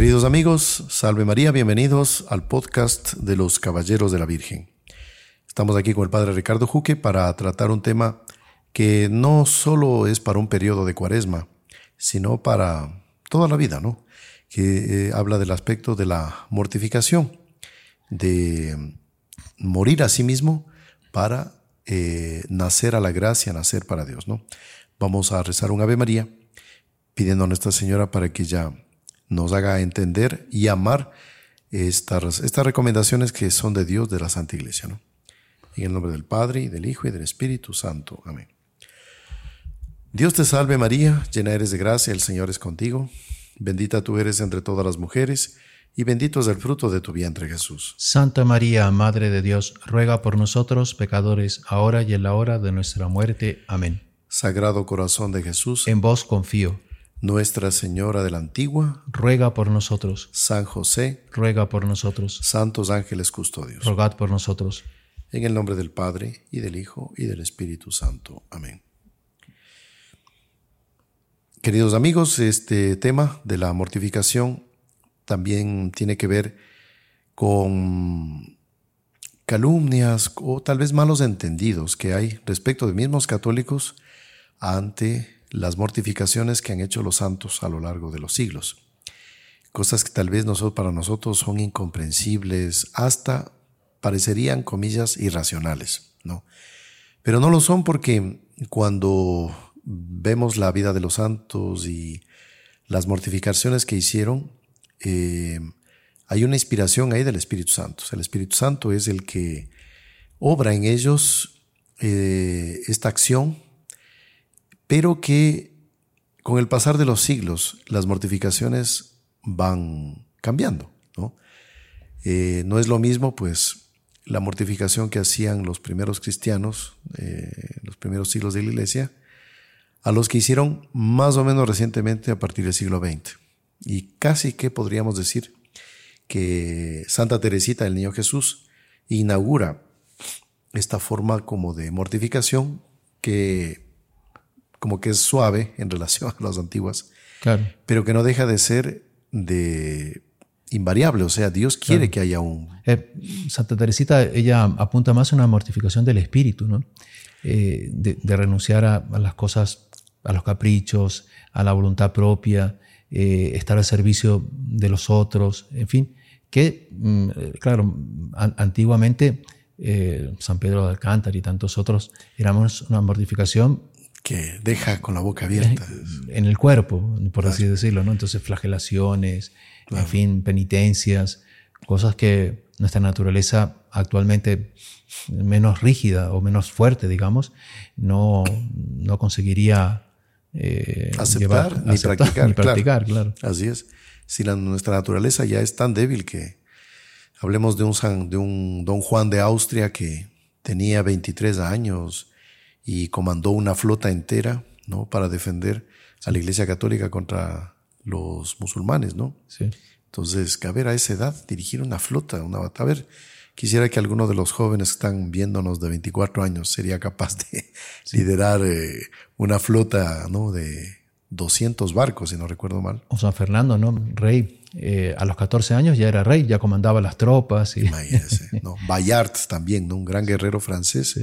Queridos amigos, salve María, bienvenidos al podcast de los Caballeros de la Virgen. Estamos aquí con el Padre Ricardo Juque para tratar un tema que no solo es para un periodo de cuaresma, sino para toda la vida, ¿no? Que eh, habla del aspecto de la mortificación, de morir a sí mismo para eh, nacer a la gracia, nacer para Dios, ¿no? Vamos a rezar un Ave María pidiendo a Nuestra Señora para que ella nos haga entender y amar estas, estas recomendaciones que son de Dios, de la Santa Iglesia. ¿no? En el nombre del Padre, y del Hijo, y del Espíritu Santo. Amén. Dios te salve María, llena eres de gracia, el Señor es contigo. Bendita tú eres entre todas las mujeres, y bendito es el fruto de tu vientre Jesús. Santa María, Madre de Dios, ruega por nosotros pecadores, ahora y en la hora de nuestra muerte. Amén. Sagrado corazón de Jesús, en vos confío. Nuestra Señora de la Antigua, ruega por nosotros. San José, ruega por nosotros. Santos ángeles custodios, rogad por nosotros. En el nombre del Padre, y del Hijo, y del Espíritu Santo. Amén. Queridos amigos, este tema de la mortificación también tiene que ver con calumnias o tal vez malos entendidos que hay respecto de mismos católicos ante las mortificaciones que han hecho los santos a lo largo de los siglos. Cosas que tal vez nosotros, para nosotros son incomprensibles, hasta parecerían, comillas, irracionales, ¿no? Pero no lo son porque cuando vemos la vida de los santos y las mortificaciones que hicieron, eh, hay una inspiración ahí del Espíritu Santo. el Espíritu Santo es el que obra en ellos eh, esta acción pero que con el pasar de los siglos las mortificaciones van cambiando. ¿no? Eh, no es lo mismo, pues, la mortificación que hacían los primeros cristianos, eh, los primeros siglos de la iglesia, a los que hicieron más o menos recientemente a partir del siglo XX. Y casi que podríamos decir que Santa Teresita del Niño Jesús inaugura esta forma como de mortificación que como que es suave en relación a las antiguas, claro. pero que no deja de ser de invariable, o sea, Dios quiere que haya un... Eh, Santa Teresita, ella apunta más a una mortificación del espíritu, ¿no? Eh, de, renunciar a, las cosas, a los caprichos, a la voluntad propia, eh, estar al servicio de los otros, en fin, que, mm, claro, antiguamente San Pedro de Alcántara y tantos otros éramos una mortificación que deja con la boca abierta. En el cuerpo, por así decirlo, ¿no? Entonces, flagelaciones, en fin, penitencias, cosas que nuestra naturaleza actualmente menos rígida o menos fuerte, digamos, no, no conseguiría eh, aceptar, ni practicar. claro. Así es. Si la, nuestra naturaleza ya es tan débil que hablemos de un, de un don Juan de Austria que tenía 23 años, y comandó una flota entera ¿no? para defender a la Iglesia Católica contra los musulmanes. ¿no? Sí. Entonces, que a esa edad, dirigir una flota, una A ver, quisiera que alguno de los jóvenes que están viéndonos de 24 años sería capaz de liderar eh, una flota ¿no? de 200 barcos, si no recuerdo mal. O San Fernando, ¿no? Rey. Eh, a los 14 años ya era rey, ya comandaba las tropas. Y... ¿no? Bayard también, ¿no? un gran guerrero francés. Sí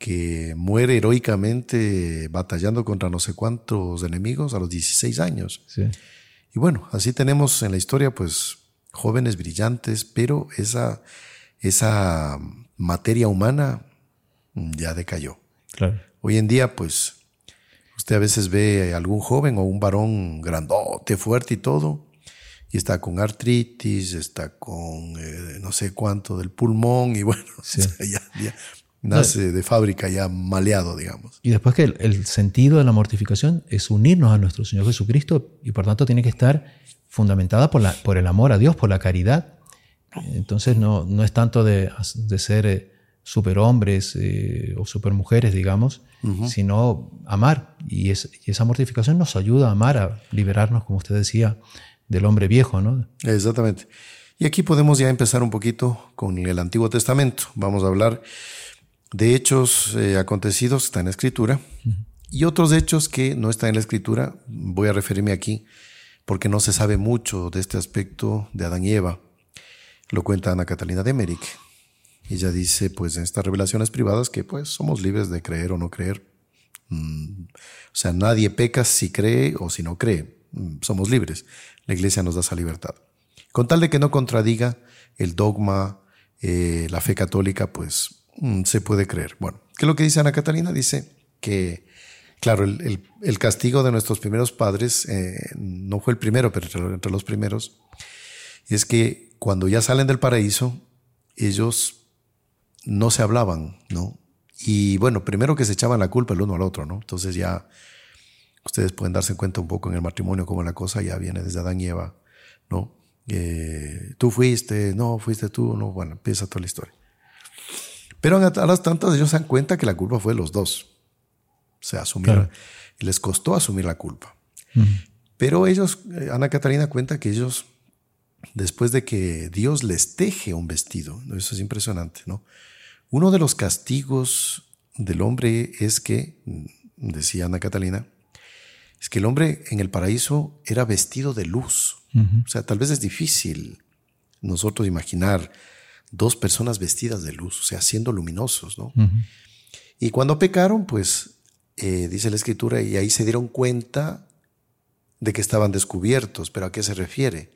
que muere heroicamente batallando contra no sé cuántos enemigos a los 16 años. Y bueno, así tenemos en la historia pues jóvenes brillantes, pero esa, esa materia humana ya decayó. Hoy en día pues usted a veces ve a algún joven o un varón grandote, fuerte y todo, y está con artritis, está con eh, no sé cuánto del pulmón y bueno, ya, nace de fábrica ya maleado, digamos. Y después que el, sentido de la mortificación es unirnos a nuestro Señor Jesucristo y por tanto tiene que estar fundamentada por, la, por el amor a Dios, por la caridad. Entonces no, no es tanto de, de ser eh, superhombres eh, o supermujeres, digamos, sino amar. Y, es, y esa mortificación nos ayuda a amar, a liberarnos, como usted decía, del hombre viejo, ¿no? Exactamente. Y aquí podemos ya empezar un poquito con el Antiguo Testamento. Vamos a hablar de hechos eh, acontecidos que están en la escritura y otros hechos que no están en la escritura. Voy a referirme aquí porque no se sabe mucho de este aspecto de Adán y Eva. Lo cuenta Ana Catalina de Emmerich. Ella dice, pues en estas revelaciones privadas, que pues somos libres de creer o no creer. Mm, o sea, nadie peca si cree o si no cree. Mm, somos libres. La iglesia nos da esa libertad. Con tal de que no contradiga el dogma, eh, la fe católica, pues se puede creer. Bueno, ¿qué es lo que dice Ana Catalina? Dice que, claro, el, castigo de nuestros primeros padres eh, no fue el primero, pero entre, los primeros, es que cuando ya salen del paraíso, ellos no se hablaban, ¿no? Y bueno, primero que se echaban la culpa el uno al otro, ¿no? Entonces ya ustedes pueden darse cuenta un poco en el matrimonio cómo la cosa ya viene desde Adán y Eva, ¿no? Eh, tú fuiste, no, fuiste tú, no, bueno, empieza toda la historia. Pero a las tantas ellos se dan cuenta que la culpa fue de los dos. O sea, asumir, les costó asumir la culpa. Pero ellos, eh, Ana Catalina cuenta que ellos, después de que Dios les teje un vestido, eso es impresionante, ¿no? Uno de los castigos del hombre es que, decía Ana Catalina, es que el hombre en el paraíso era vestido de luz. O sea, tal vez es difícil nosotros imaginar dos personas vestidas de luz, o sea, siendo luminosos, ¿no? Y cuando pecaron, pues, eh, dice la escritura, y ahí se dieron cuenta de que estaban descubiertos, pero ¿a qué se refiere?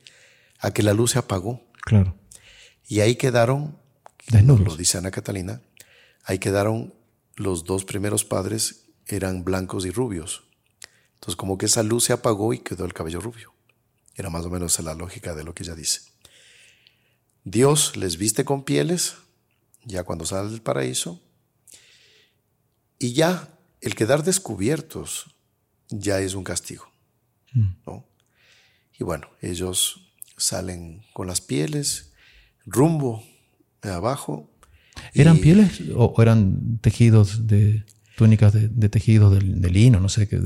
A que la luz se apagó. Claro. Y ahí quedaron lo dice Ana Catalina, ahí quedaron los dos primeros padres, eran blancos y rubios. Entonces como que esa luz se apagó y quedó el cabello rubio. Era más o menos la lógica de lo que ella dice. Dios les viste con pieles, ya cuando salen del paraíso, y ya el quedar descubiertos ya es un castigo. Mm. ¿no? Y bueno, ellos salen con las pieles rumbo abajo. ¿Eran pieles o eran tejidos de túnicas de, de tejidos de, lino? No sé qué.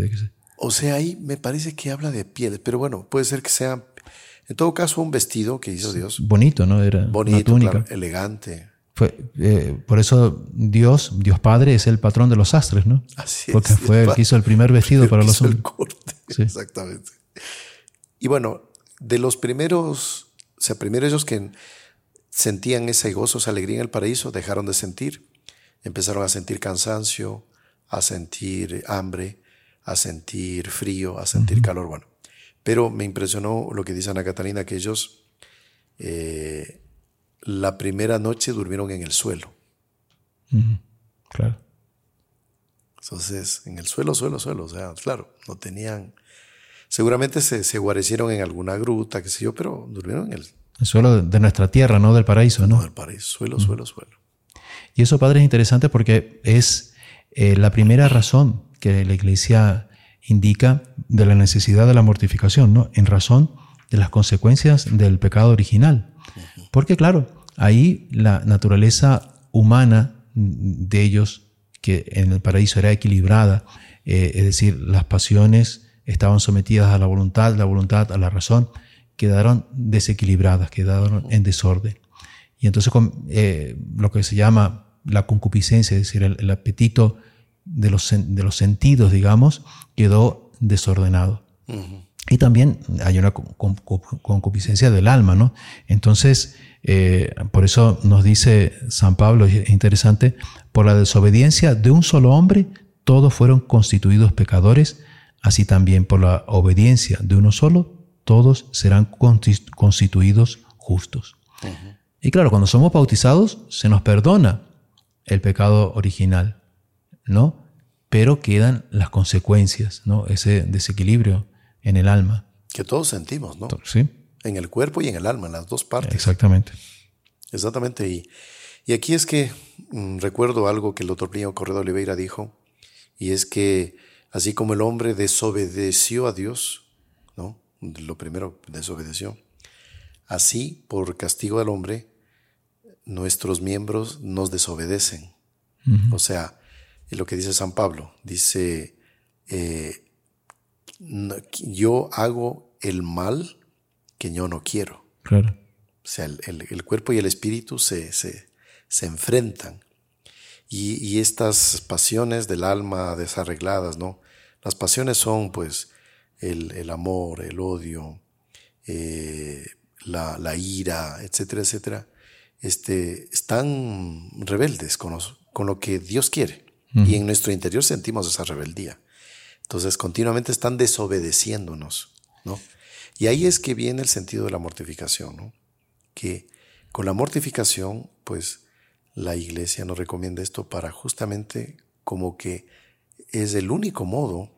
O sea, ahí me parece que habla de pieles, pero bueno, puede ser que sea, en todo caso, un vestido que hizo Dios. Bonito, ¿no? Era bonito, una túnica. elegante. Fue, eh, por eso Dios, Dios Padre, es el patrón de los sastres, ¿no? Así Porque fue el que hizo el primer vestido para los hombres. Exactamente. Y bueno, de los primeros, o sea, primero ellos que sentían ese gozo, esa alegría en el paraíso, dejaron de sentir. Empezaron a sentir cansancio, a sentir hambre, a sentir frío, a sentir calor. Bueno, pero me impresionó lo que dice Ana Catalina, que ellos eh, la primera noche durmieron en el suelo. Claro. Entonces, en el suelo, suelo, suelo. O sea, claro, no tenían. Seguramente se, se guarecieron en alguna gruta, qué sé yo, pero durmieron en el, el suelo de nuestra tierra, no del paraíso, ¿no? No del paraíso, suelo, suelo, suelo. Y eso, Padre, es interesante porque es eh, la primera razón que la Iglesia indica de la necesidad de la mortificación, ¿no? En razón de las consecuencias del pecado original. Porque, claro, ahí la naturaleza humana de ellos, que en el paraíso era equilibrada, eh, es decir, las pasiones estaban sometidas a la voluntad, la voluntad a la razón, quedaron desequilibradas, quedaron en desorden. Y entonces eh, lo que se llama la concupiscencia, es decir, el, apetito de los, de los, sentidos, digamos, quedó desordenado. Y también hay una concupiscencia del alma, ¿no? Entonces, eh, por eso nos dice San Pablo, es interesante, por la desobediencia de un solo hombre, todos fueron constituidos pecadores, así también por la obediencia de uno solo, todos serán constituidos justos. Y claro, cuando somos bautizados, se nos perdona el pecado original, ¿no? Pero quedan las consecuencias, ¿no? Ese desequilibrio en el alma. Que todos sentimos, ¿no? Sí. En el cuerpo y en el alma, en las dos partes. Exactamente. Exactamente. Y, y aquí es que mm, recuerdo algo que el doctor Plinio Corredo Oliveira dijo, y es que así como el hombre desobedeció a Dios, lo primero, desobedeció. Así, por castigo del hombre, nuestros miembros nos desobedecen. O sea, lo que dice San Pablo, dice, eh, yo hago el mal que yo no quiero. Claro. O sea, el, cuerpo y el espíritu se, se, se enfrentan. Y, y, estas pasiones del alma desarregladas, ¿no? Las pasiones son, pues, el, amor, el odio, eh, la, ira, etcétera, etcétera, este, están rebeldes con, con lo que Dios quiere. Y en nuestro interior sentimos esa rebeldía. Entonces, continuamente están desobedeciéndonos, ¿no? Y ahí es que viene el sentido de la mortificación, ¿no? Que con la mortificación, pues, la iglesia nos recomienda esto para justamente como que es el único modo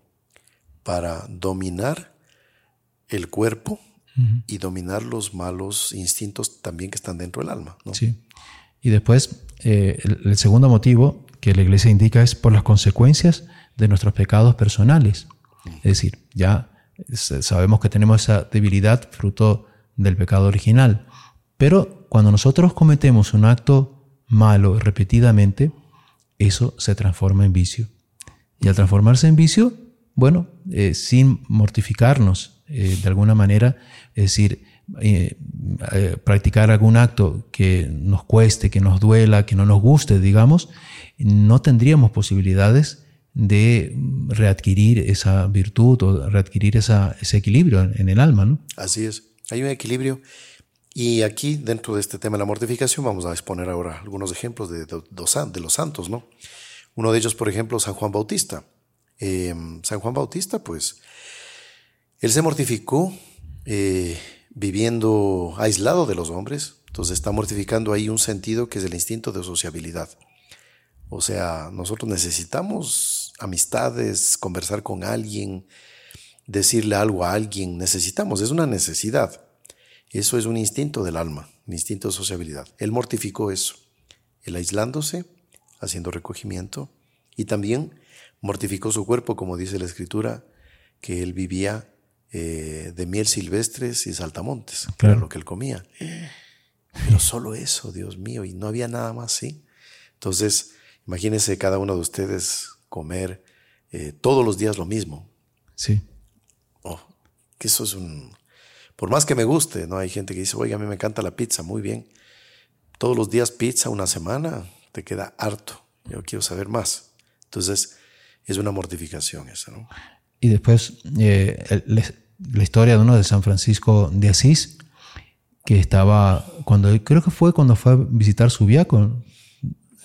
para dominar el cuerpo y dominar los malos instintos también que están dentro del alma. ¿no? Sí. Y después, eh, el, segundo motivo que la iglesia indica es por las consecuencias de nuestros pecados personales. Es decir, ya sabemos que tenemos esa debilidad fruto del pecado original, pero cuando nosotros cometemos un acto malo repetidamente, eso se transforma en vicio. Y al transformarse en vicio, bueno, eh, sin mortificarnos eh, de alguna manera, es decir, eh, practicar algún acto que nos cueste, que nos duela, que no nos guste, digamos, no tendríamos posibilidades de readquirir esa virtud o readquirir esa, ese equilibrio en, el alma. ¿no? Así es, hay un equilibrio. Y aquí, dentro de este tema de la mortificación, vamos a exponer ahora algunos ejemplos de, de, de los santos. ¿no? Uno de ellos, por ejemplo, San Juan Bautista. Eh, San Juan Bautista, pues, él se mortificó eh, viviendo aislado de los hombres, entonces está mortificando ahí un sentido que es el instinto de sociabilidad. O sea, nosotros necesitamos amistades, conversar con alguien, decirle algo a alguien, necesitamos, es una necesidad. Eso es un instinto del alma, un instinto de sociabilidad. Él mortificó eso, el aislándose, haciendo recogimiento, y también mortificó su cuerpo, como dice la escritura, que él vivía eh, de miel silvestres y saltamontes, que era lo que él comía. Pero solo eso, Dios mío, y no había nada más, ¿sí? Entonces, imagínense cada uno de ustedes comer eh, todos los días lo mismo. Sí. Oh, que eso es un... Por más que me guste, ¿no? Hay gente que dice, oiga, a mí me encanta la pizza, muy bien. Todos los días pizza, una semana, te queda harto. Yo quiero saber más. Entonces, es una mortificación esa, ¿no? Y después, eh, la historia de uno de San Francisco de Asís, que estaba, cuando creo que fue cuando fue a visitar su viaco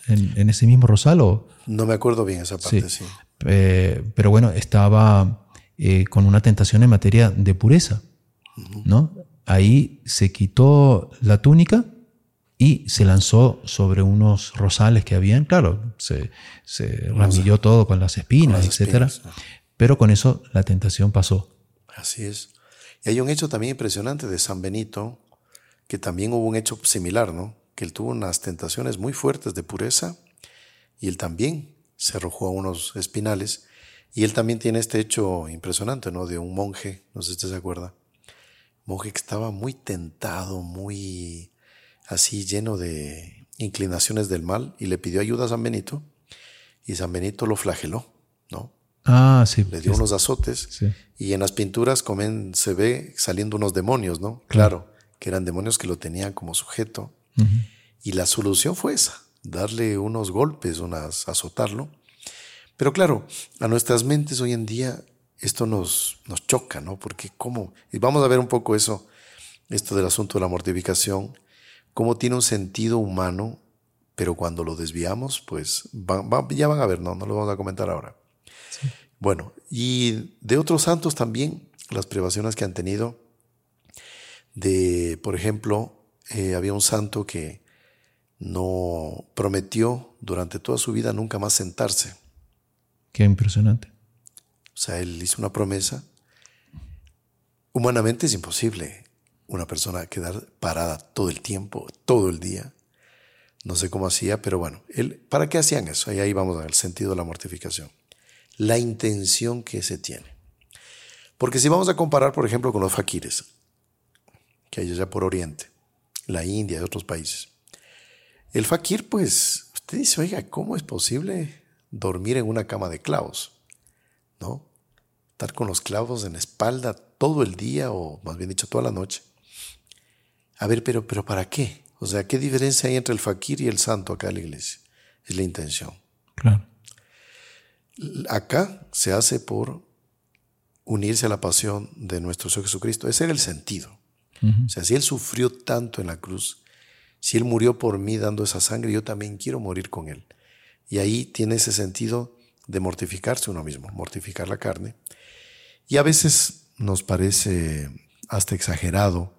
en, ese mismo Rosalo. No me acuerdo bien esa parte, sí. Eh, pero bueno, estaba eh, con una tentación en materia de pureza, ¿no? Ahí se quitó la túnica y se lanzó sobre unos rosales que habían, claro, se, se ramilló todo con las espinas, etcétera, pero con eso la tentación pasó. Así es. Y hay un hecho también impresionante de San Benito, que también hubo un hecho similar, ¿no? Que él tuvo unas tentaciones muy fuertes de pureza y él también se arrojó a unos espinales. Y él también tiene este hecho impresionante, ¿no? De un monje, no sé si usted se acuerda, monje que estaba muy tentado, muy así lleno de inclinaciones del mal y le pidió ayuda a San Benito y San Benito lo flageló, ¿no? Ah, sí. Le dio unos azotes y en las pinturas comen, se ve saliendo unos demonios, ¿no? Claro, que eran demonios que lo tenían como sujeto. Y la solución fue esa, darle unos golpes, unas, azotarlo. Pero claro, a nuestras mentes hoy en día esto nos, nos choca, ¿no? Porque cómo, y vamos a ver un poco eso, esto del asunto de la mortificación, cómo tiene un sentido humano, pero cuando lo desviamos, pues ya van a ver, no, no lo vamos a comentar ahora. Bueno, y de otros santos también, las privaciones que han tenido, de, por ejemplo, eh, había un santo que no prometió durante toda su vida nunca más sentarse. Qué impresionante. O sea, él hizo una promesa. Humanamente es imposible una persona quedar parada todo el tiempo, todo el día. No sé cómo hacía, pero bueno, él, ¿para qué hacían eso? Y ahí vamos al sentido de la mortificación. La intención que se tiene. Porque si vamos a comparar, por ejemplo, con los faquires, que hay allá por Oriente, la India y otros países. El fakir, pues, usted dice, oiga, ¿cómo es posible dormir en una cama de clavos? ¿No? Estar con los clavos en la espalda todo el día, o más bien dicho, toda la noche. A ver, pero, pero ¿para qué? O sea, ¿qué diferencia hay entre el fakir y el santo acá en la iglesia? Es la intención. Claro. Acá se hace por unirse a la pasión de nuestro Señor Jesucristo. Ese era el sentido. O sea, si Él sufrió tanto en la cruz, si Él murió por mí dando esa sangre, yo también quiero morir con Él. Y ahí tiene ese sentido de mortificarse uno mismo, mortificar la carne. Y a veces nos parece hasta exagerado,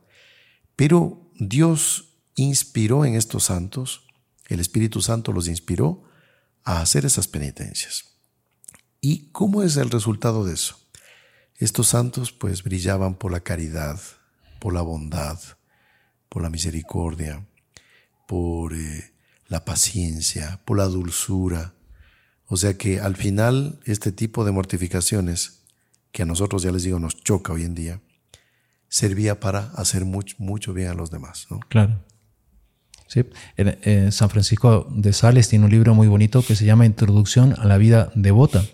pero Dios inspiró en estos santos, el Espíritu Santo los inspiró a hacer esas penitencias. ¿Y cómo es el resultado de eso? Estos santos pues brillaban por la caridad, por la bondad, por la misericordia, por eh, la paciencia, por la dulzura. O sea que al final este tipo de mortificaciones, que a nosotros ya les digo nos choca hoy en día, servía para hacer mucho, mucho bien a los demás. ¿no? Claro. Sí. En, San Francisco de Sales tiene un libro muy bonito que se llama Introducción a la vida devota.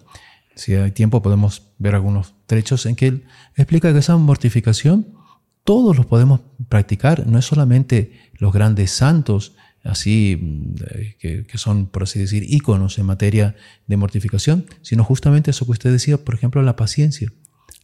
Si hay tiempo podemos ver algunos trechos en que él explica que esa mortificación todos los podemos practicar, no es solamente los grandes santos, así mm, que, son, por así decir, íconos en materia de mortificación, sino justamente eso que usted decía, por ejemplo, la paciencia,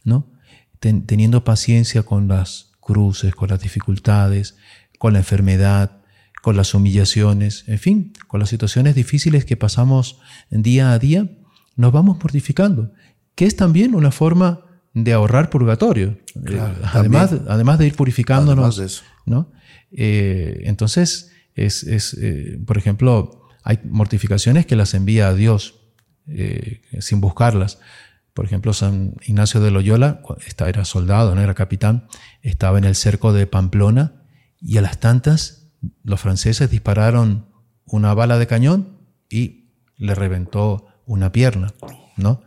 ¿no? teniendo paciencia con las cruces, con las dificultades, con la enfermedad, con las humillaciones, en fin, con las situaciones difíciles que pasamos día a día, nos vamos mortificando, que es también una forma de ahorrar purgatorio, eh, además, además de ir purificándonos. ¿no? Eh, entonces, es, es eh, por ejemplo, hay mortificaciones que las envía a Dios sin buscarlas. Por ejemplo, San Ignacio de Loyola era soldado, no era capitán, estaba en el cerco de Pamplona y a las tantas los franceses dispararon una bala de cañón y le reventó una pierna, ¿no?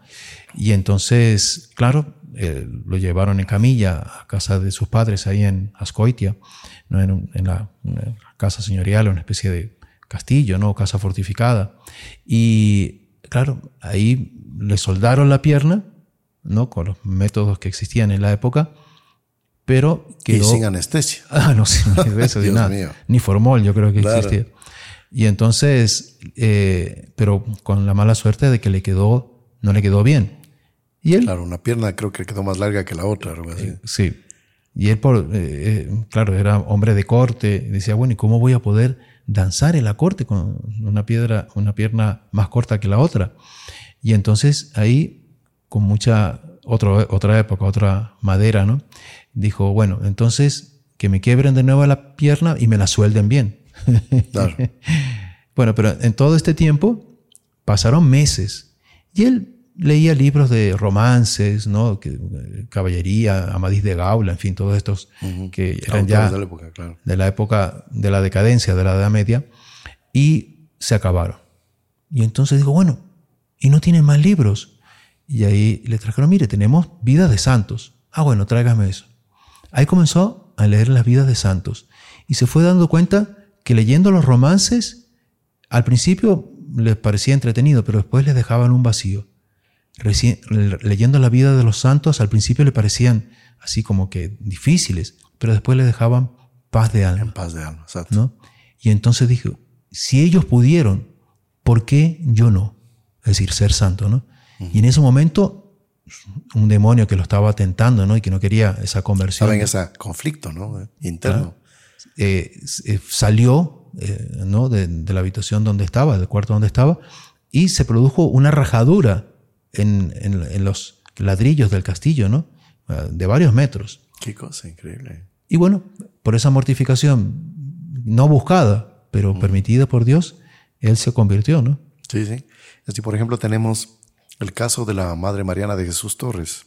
Y entonces, claro, eh, lo llevaron en camilla a casa de sus padres ahí en Ascoitia, ¿no? en, la casa señorial, una especie de castillo, ¿no? casa fortificada. Y claro, ahí le soldaron la pierna, ¿no? con los métodos que existían en la época, pero quedó... Y sin anestesia. Ah, no, sin anestesia, nada. Ni formol, yo creo que existía. Y entonces, eh, pero con la mala suerte de que le quedó, no le quedó bien. Y él, claro, una pierna creo que quedó más larga que la otra. Eh, sí. Y él, por, eh, claro, era hombre de corte. Decía, bueno, ¿y cómo voy a poder danzar en la corte con una, piedra, una pierna más corta que la otra? Y entonces ahí, con mucha otro, otra época, otra madera, ¿no? Dijo, bueno, entonces que me quiebren de nuevo la pierna y me la suelden bien. bueno, pero en todo este tiempo pasaron meses y él leía libros de romances, ¿no? Caballería, Amadís de Gaula, en fin, todos estos que eran ya de la, época, de la época de la decadencia de la Edad Media y se acabaron. Y entonces digo, bueno, ¿y no tienen más libros? Y ahí le trajeron, mire, tenemos vidas de santos. Ah, bueno, tráigame eso. Ahí comenzó a leer las vidas de santos y se fue dando cuenta que leyendo los romances, al principio les parecía entretenido, pero después les dejaban un vacío. leyendo la vida de los santos, al principio le parecían así como que difíciles, pero después le dejaban paz de alma. paz de alma, ¿no? Y entonces dijo, si ellos pudieron, ¿por qué yo no? Es decir, ser santo, ¿no? Y en ese momento, un demonio que lo estaba tentando, ¿no? Y que no quería esa conversión. Estaba en ese conflicto, ¿no? Interno. Eh, eh, salió eh, ¿no? de, la habitación donde estaba, del cuarto donde estaba, y se produjo una rajadura en, en, los ladrillos del castillo, ¿no? de varios metros. Qué cosa increíble. Y bueno, por esa mortificación no buscada, pero permitida por Dios, él se convirtió, ¿no? Sí, sí. Así, por ejemplo, tenemos el caso de la Madre Mariana de Jesús Torres,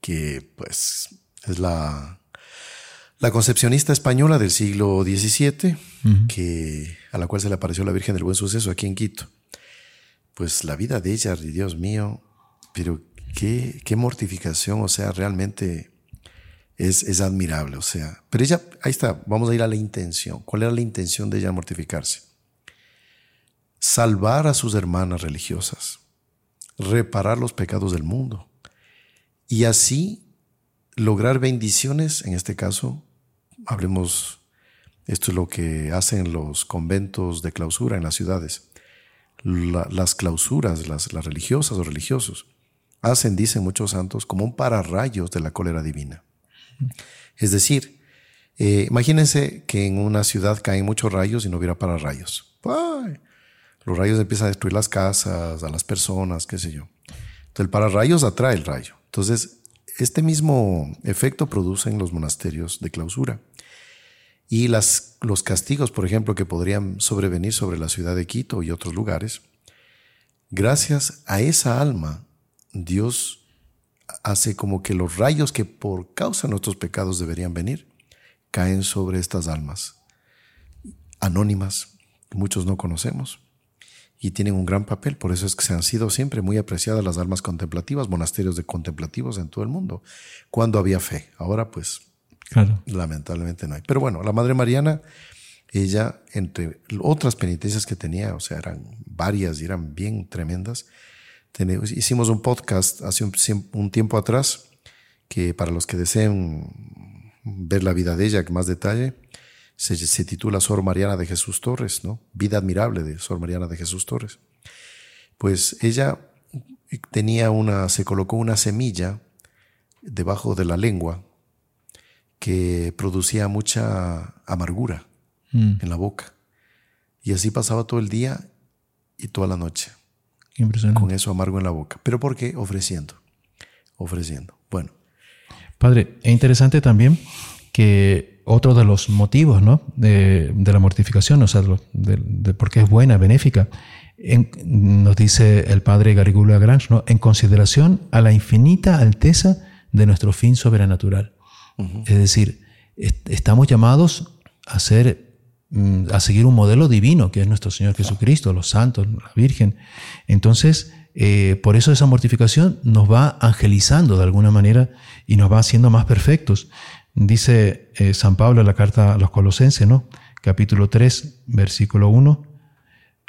que pues es la la concepcionista española del siglo XVII, que, a la cual se le apareció la Virgen del Buen Suceso aquí en Quito. Pues la vida de ella, Dios mío, pero qué, qué mortificación, o sea, realmente es, es, admirable, o sea. Pero ella, ahí está, vamos a ir a la intención. ¿Cuál era la intención de ella mortificarse? Salvar a sus hermanas religiosas, reparar los pecados del mundo y así lograr bendiciones, en este caso, hablemos, esto es lo que hacen los conventos de clausura en las ciudades. las clausuras, las, religiosas o religiosos, hacen, dicen muchos santos, como un pararrayos de la cólera divina. Es decir, eh, imagínense que en una ciudad caen muchos rayos y no hubiera pararrayos. ¡Ay! Los rayos empiezan a destruir las casas, a las personas, qué sé yo. Entonces el pararrayos atrae el rayo. Entonces, este mismo efecto produce en los monasterios de clausura. Y las, los castigos, por ejemplo, que podrían sobrevenir sobre la ciudad de Quito y otros lugares, gracias a esa alma, Dios hace como que los rayos que por causa de nuestros pecados deberían venir, caen sobre estas almas anónimas, muchos no conocemos, y tienen un gran papel. Por eso es que se han sido siempre muy apreciadas las almas contemplativas, monasterios de contemplativos en todo el mundo, cuando había fe. Ahora pues lamentablemente no hay. Pero bueno, la Madre Mariana, ella, entre otras penitencias que tenía, o sea, eran varias y eran bien tremendas, hicimos un podcast hace un, tiempo atrás, que para los que deseen ver la vida de ella con más detalle, se, titula Sor Mariana de Jesús Torres, ¿no? Vida admirable de Sor Mariana de Jesús Torres. Pues ella tenía una, se colocó una semilla debajo de la lengua que producía mucha amargura mm. en la boca. Y así pasaba todo el día y toda la noche. Con eso amargo en la boca. ¿Pero por qué? Ofreciendo. Ofreciendo. Bueno. Padre, es interesante también que otro de los motivos ¿no? de, la mortificación, o sea, de, por qué es buena, benéfica, nos dice el padre Garigula Grange, ¿no? en consideración a la infinita alteza de nuestro fin sobrenatural. Es decir, estamos llamados a, ser, mm, a seguir un modelo divino, que es nuestro Señor Jesucristo, los santos, la Virgen. Entonces, eh, por eso esa mortificación nos va angelizando de alguna manera y nos va haciendo más perfectos. Dice eh, San Pablo en la carta a los Colosenses, ¿no? Capítulo 3, versículo 1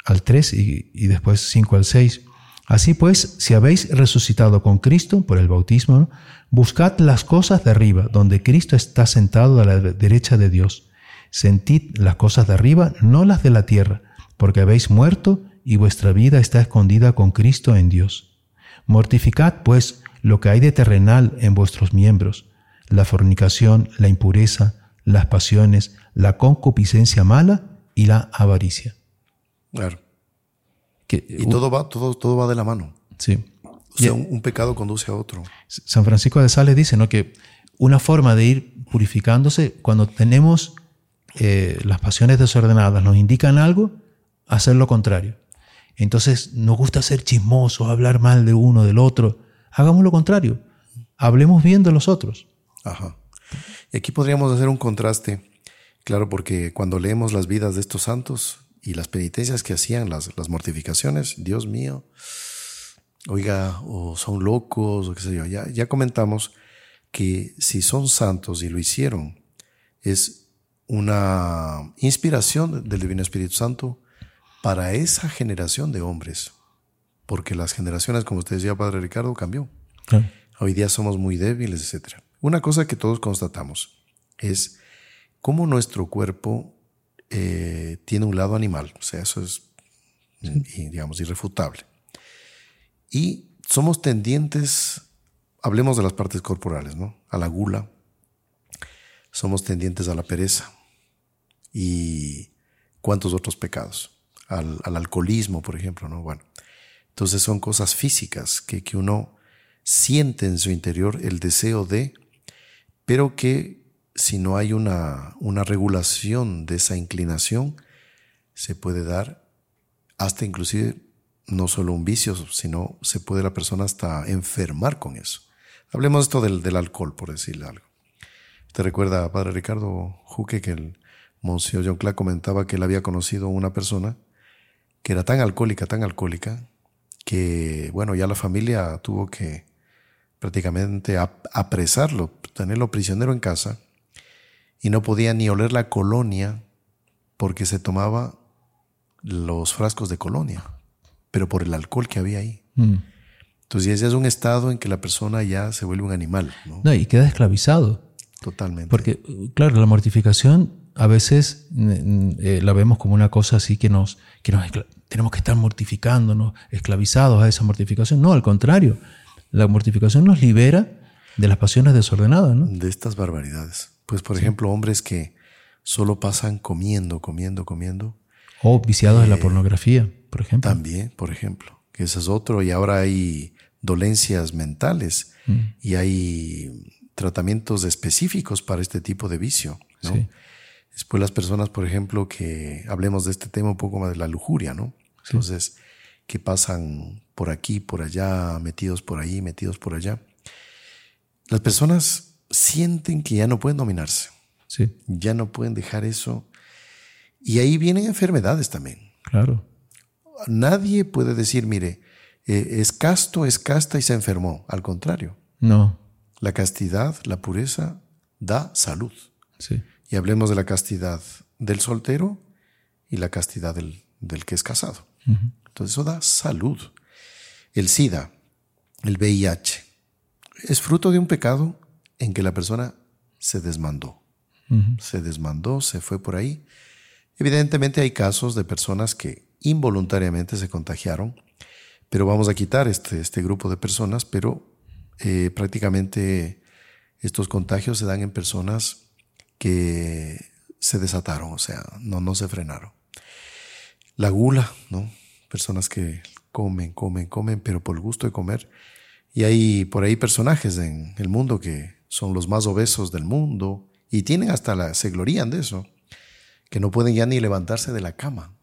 al 3 y, después 5 al 6. Así pues, si habéis resucitado con Cristo por el bautismo, buscad las cosas de arriba, donde Cristo está sentado a la derecha de Dios. Sentid las cosas de arriba, no las de la tierra, porque habéis muerto y vuestra vida está escondida con Cristo en Dios. Mortificad, pues, lo que hay de terrenal en vuestros miembros la fornicación, la impureza, las pasiones, la concupiscencia mala y la avaricia. Claro. y todo va, todo, todo va de la mano. Sí. O sea, un, pecado conduce a otro. San Francisco de Sales dice ¿no? que una forma de ir purificándose cuando tenemos eh, las pasiones desordenadas, nos indican algo, hacer lo contrario. Entonces nos gusta ser chismosos, hablar mal de uno, del otro. Hagamos lo contrario. Hablemos bien de los otros. Ajá. Y aquí podríamos hacer un contraste, claro, porque cuando leemos las vidas de estos santos y las penitencias que hacían, las, las mortificaciones, Dios mío, oiga, o son locos, o qué sé yo, ya, ya comentamos que si son santos y lo hicieron, es una inspiración del Divino Espíritu Santo para esa generación de hombres, porque las generaciones, como usted decía, Padre Ricardo, cambió. Hoy día somos muy débiles, etcétera. Una cosa que todos constatamos es cómo nuestro cuerpo eh, tiene un lado animal, o sea, eso es, digamos, irrefutable. Y somos tendientes, hablemos de las partes corporales, ¿no? A la gula, somos tendientes a la pereza y cuántos otros pecados, al, alcoholismo, por ejemplo, ¿no? Bueno, entonces son cosas físicas que, que uno siente en su interior el deseo de pero que si no hay una, una regulación de esa inclinación, se puede dar hasta inclusive no solo un vicio, sino se puede la persona hasta enfermar con eso. Hablemos esto del, del alcohol, por decirle algo. ¿Te recuerda, Padre Ricardo Juque, que el Monsieur John Clark comentaba que él había conocido una persona que era tan alcohólica, tan alcohólica, que, bueno, ya la familia tuvo que prácticamente apresarlo, tenerlo prisionero en casa, y no podía ni oler la colonia porque se tomaba los frascos de colonia, pero por el alcohol que había ahí. Mm. Entonces ese es un estado en que la persona ya se vuelve un animal. ¿no? y queda esclavizado. Totalmente. Porque, claro, la mortificación a veces eh, la vemos como una cosa así que nos, que nos tenemos que estar mortificándonos, esclavizados a esa mortificación. No, al contrario, La mortificación nos libera de las pasiones desordenadas, ¿no? De estas barbaridades. Pues, por ejemplo, hombres que solo pasan comiendo, comiendo, comiendo. O viciados de la pornografía, por ejemplo. También, por ejemplo, que ese es otro. Y ahora hay dolencias mentales Mm. y hay tratamientos específicos para este tipo de vicio. ¿no? Sí. Después las personas, por ejemplo, que hablemos de este tema un poco más de la lujuria, ¿no? Entonces, que pasan por aquí, por allá, metidos por ahí, metidos por allá. Las personas sienten que ya no pueden dominarse, Sí, ya no pueden dejar eso. Y ahí vienen enfermedades también. claro. Nadie puede decir, mire, eh, es casto, es casta y se enfermó. Al contrario, No, la castidad, la pureza, da salud. sí. Y hablemos de la castidad del soltero y la castidad del, del que es casado. Entonces eso da salud. El SIDA, el VIH, es fruto de un pecado en que la persona se desmandó. Se desmandó, se fue por ahí. Evidentemente hay casos de personas que involuntariamente se contagiaron, pero vamos a quitar este, este grupo de personas, pero eh, prácticamente estos contagios se dan en personas que se desataron, o sea, no, no se frenaron. La gula, ¿no? Personas que comen, comen, comen, pero por el gusto de comer. Y hay por ahí personajes en el mundo que son los más obesos del mundo y tienen hasta la, se glorían de eso, que no pueden ya ni levantarse de la cama.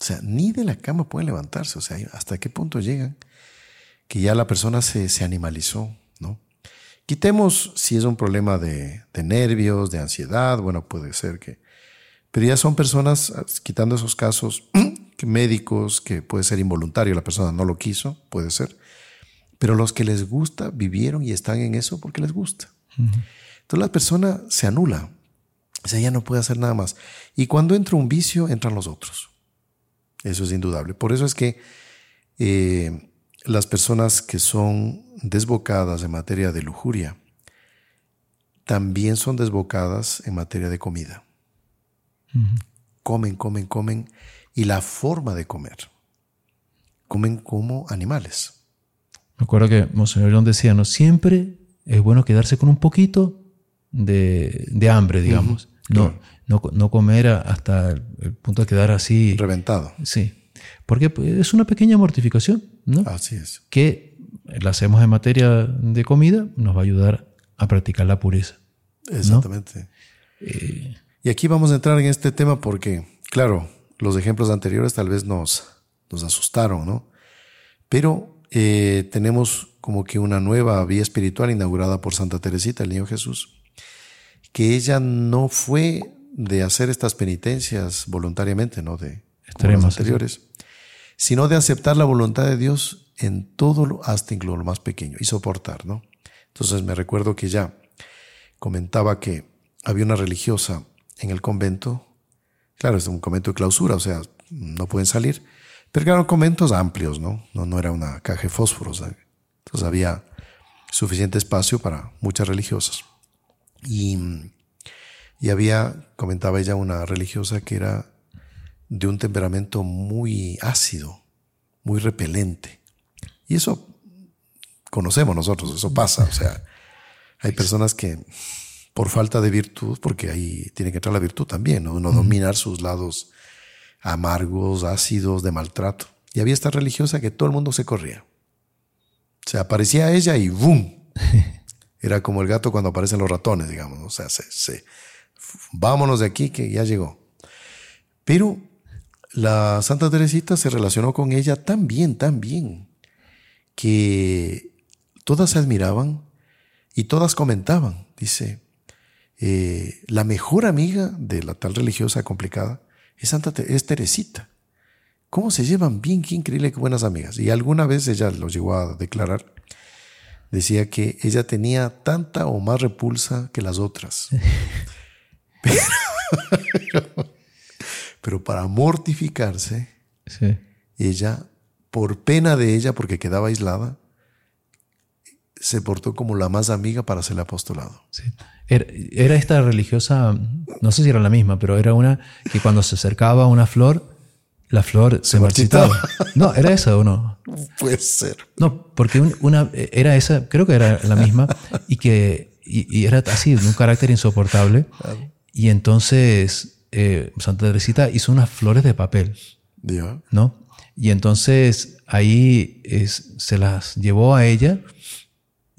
O sea, ni de la cama pueden levantarse. O sea, hasta qué punto llegan que ya la persona se, se animalizó, ¿no? Quitemos si es un problema de, de, nervios, de ansiedad, bueno, puede ser que... Pero ya son personas, quitando esos casos, médicos, que puede ser involuntario, la persona no lo quiso, puede ser. Pero los que les gusta vivieron y están en eso porque les gusta. Uh -huh. Entonces la persona se anula. O sea, ya no puede hacer nada más. Y cuando entra un vicio, entran los otros. Eso es indudable. Por eso es que eh, las personas que son desbocadas en materia de lujuria también son desbocadas en materia de comida. Uh -huh. Comen, comen, comen. Y la forma de comer. Comen como animales. Me acuerdo que Monseñor León decía, no, siempre es bueno quedarse con un poquito de, de hambre, digamos. Uh -huh. no, no, no, comer hasta el punto de quedar así. Reventado. Sí. Porque es una pequeña mortificación, ¿no? Así es. Que la hacemos en materia de comida, nos va a ayudar a practicar la pureza. Exactamente. ¿no? Eh, y aquí vamos a entrar en este tema porque, claro, los ejemplos anteriores tal vez nos, nos asustaron, ¿no? Pero eh, tenemos como que una nueva vía espiritual inaugurada por Santa Teresita, el Niño Jesús, que ella no fue de hacer estas penitencias voluntariamente, ¿no? De los anteriores, sí. sino de aceptar la voluntad de Dios en todo, lo, hasta en lo más pequeño, y soportar, ¿no? Entonces me recuerdo que ya comentaba que había una religiosa en el convento, claro, es un convento de clausura, o sea, no pueden salir, pero eran conventos amplios, ¿no? No, no era una caja de fósforos, ¿eh? entonces había suficiente espacio para muchas religiosas. Y, y había, comentaba ella, una religiosa que era de un temperamento muy ácido, muy repelente. Y eso conocemos nosotros, eso pasa, o sea, hay personas que por falta de virtud, porque ahí tiene que entrar la virtud también, ¿no? Uno dominar sus lados amargos, ácidos, de maltrato. Y había esta religiosa que todo el mundo se corría. O sea, aparecía ella y ¡boom! Era como el gato cuando aparecen los ratones, digamos. O sea, se, se, vámonos de aquí que ya llegó. Pero la Santa Teresita se relacionó con ella tan bien, tan bien, que todas se admiraban y todas comentaban. Dice, eh, la mejor amiga de la tal religiosa complicada es Santa es Teresita. ¿Cómo se llevan bien? Qué increíble, qué buenas amigas. Y alguna vez ella lo llegó a declarar. Decía que ella tenía tanta o más repulsa que las otras. pero, pero, pero, para mortificarse, sí. ella, por pena de ella, porque quedaba aislada, se portó como la más amiga para hacer el apostolado. Sí. Era, era, esta religiosa, no sé si era la misma, pero era una que cuando se acercaba a una flor, la flor se, marchitaba. No, era esa o no. Puede ser. No, porque una era esa, creo que era la misma, y que y, era así, de un carácter insoportable. Y entonces eh, Santa Teresita hizo unas flores de papel. ¿No? Y entonces ahí es, se las llevó a ella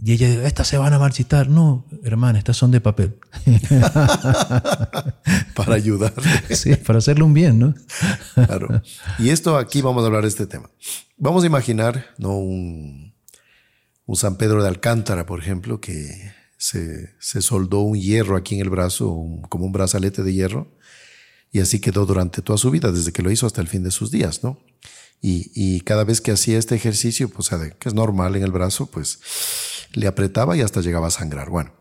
y ella dijo, estas se van a marchitar. No, hermana, estas son de papel. para ayudar. sí, para hacerle un bien, ¿no? claro. Y esto aquí vamos a hablar de este tema. Vamos a imaginar, ¿no? Un, un San Pedro de Alcántara, por ejemplo, que se, se soldó un hierro aquí en el brazo, como un brazalete de hierro, y así quedó durante toda su vida, desde que lo hizo hasta el fin de sus días, ¿no? Y, y cada vez que hacía este ejercicio, pues, que es normal en el brazo, pues le apretaba y hasta llegaba a sangrar. Bueno,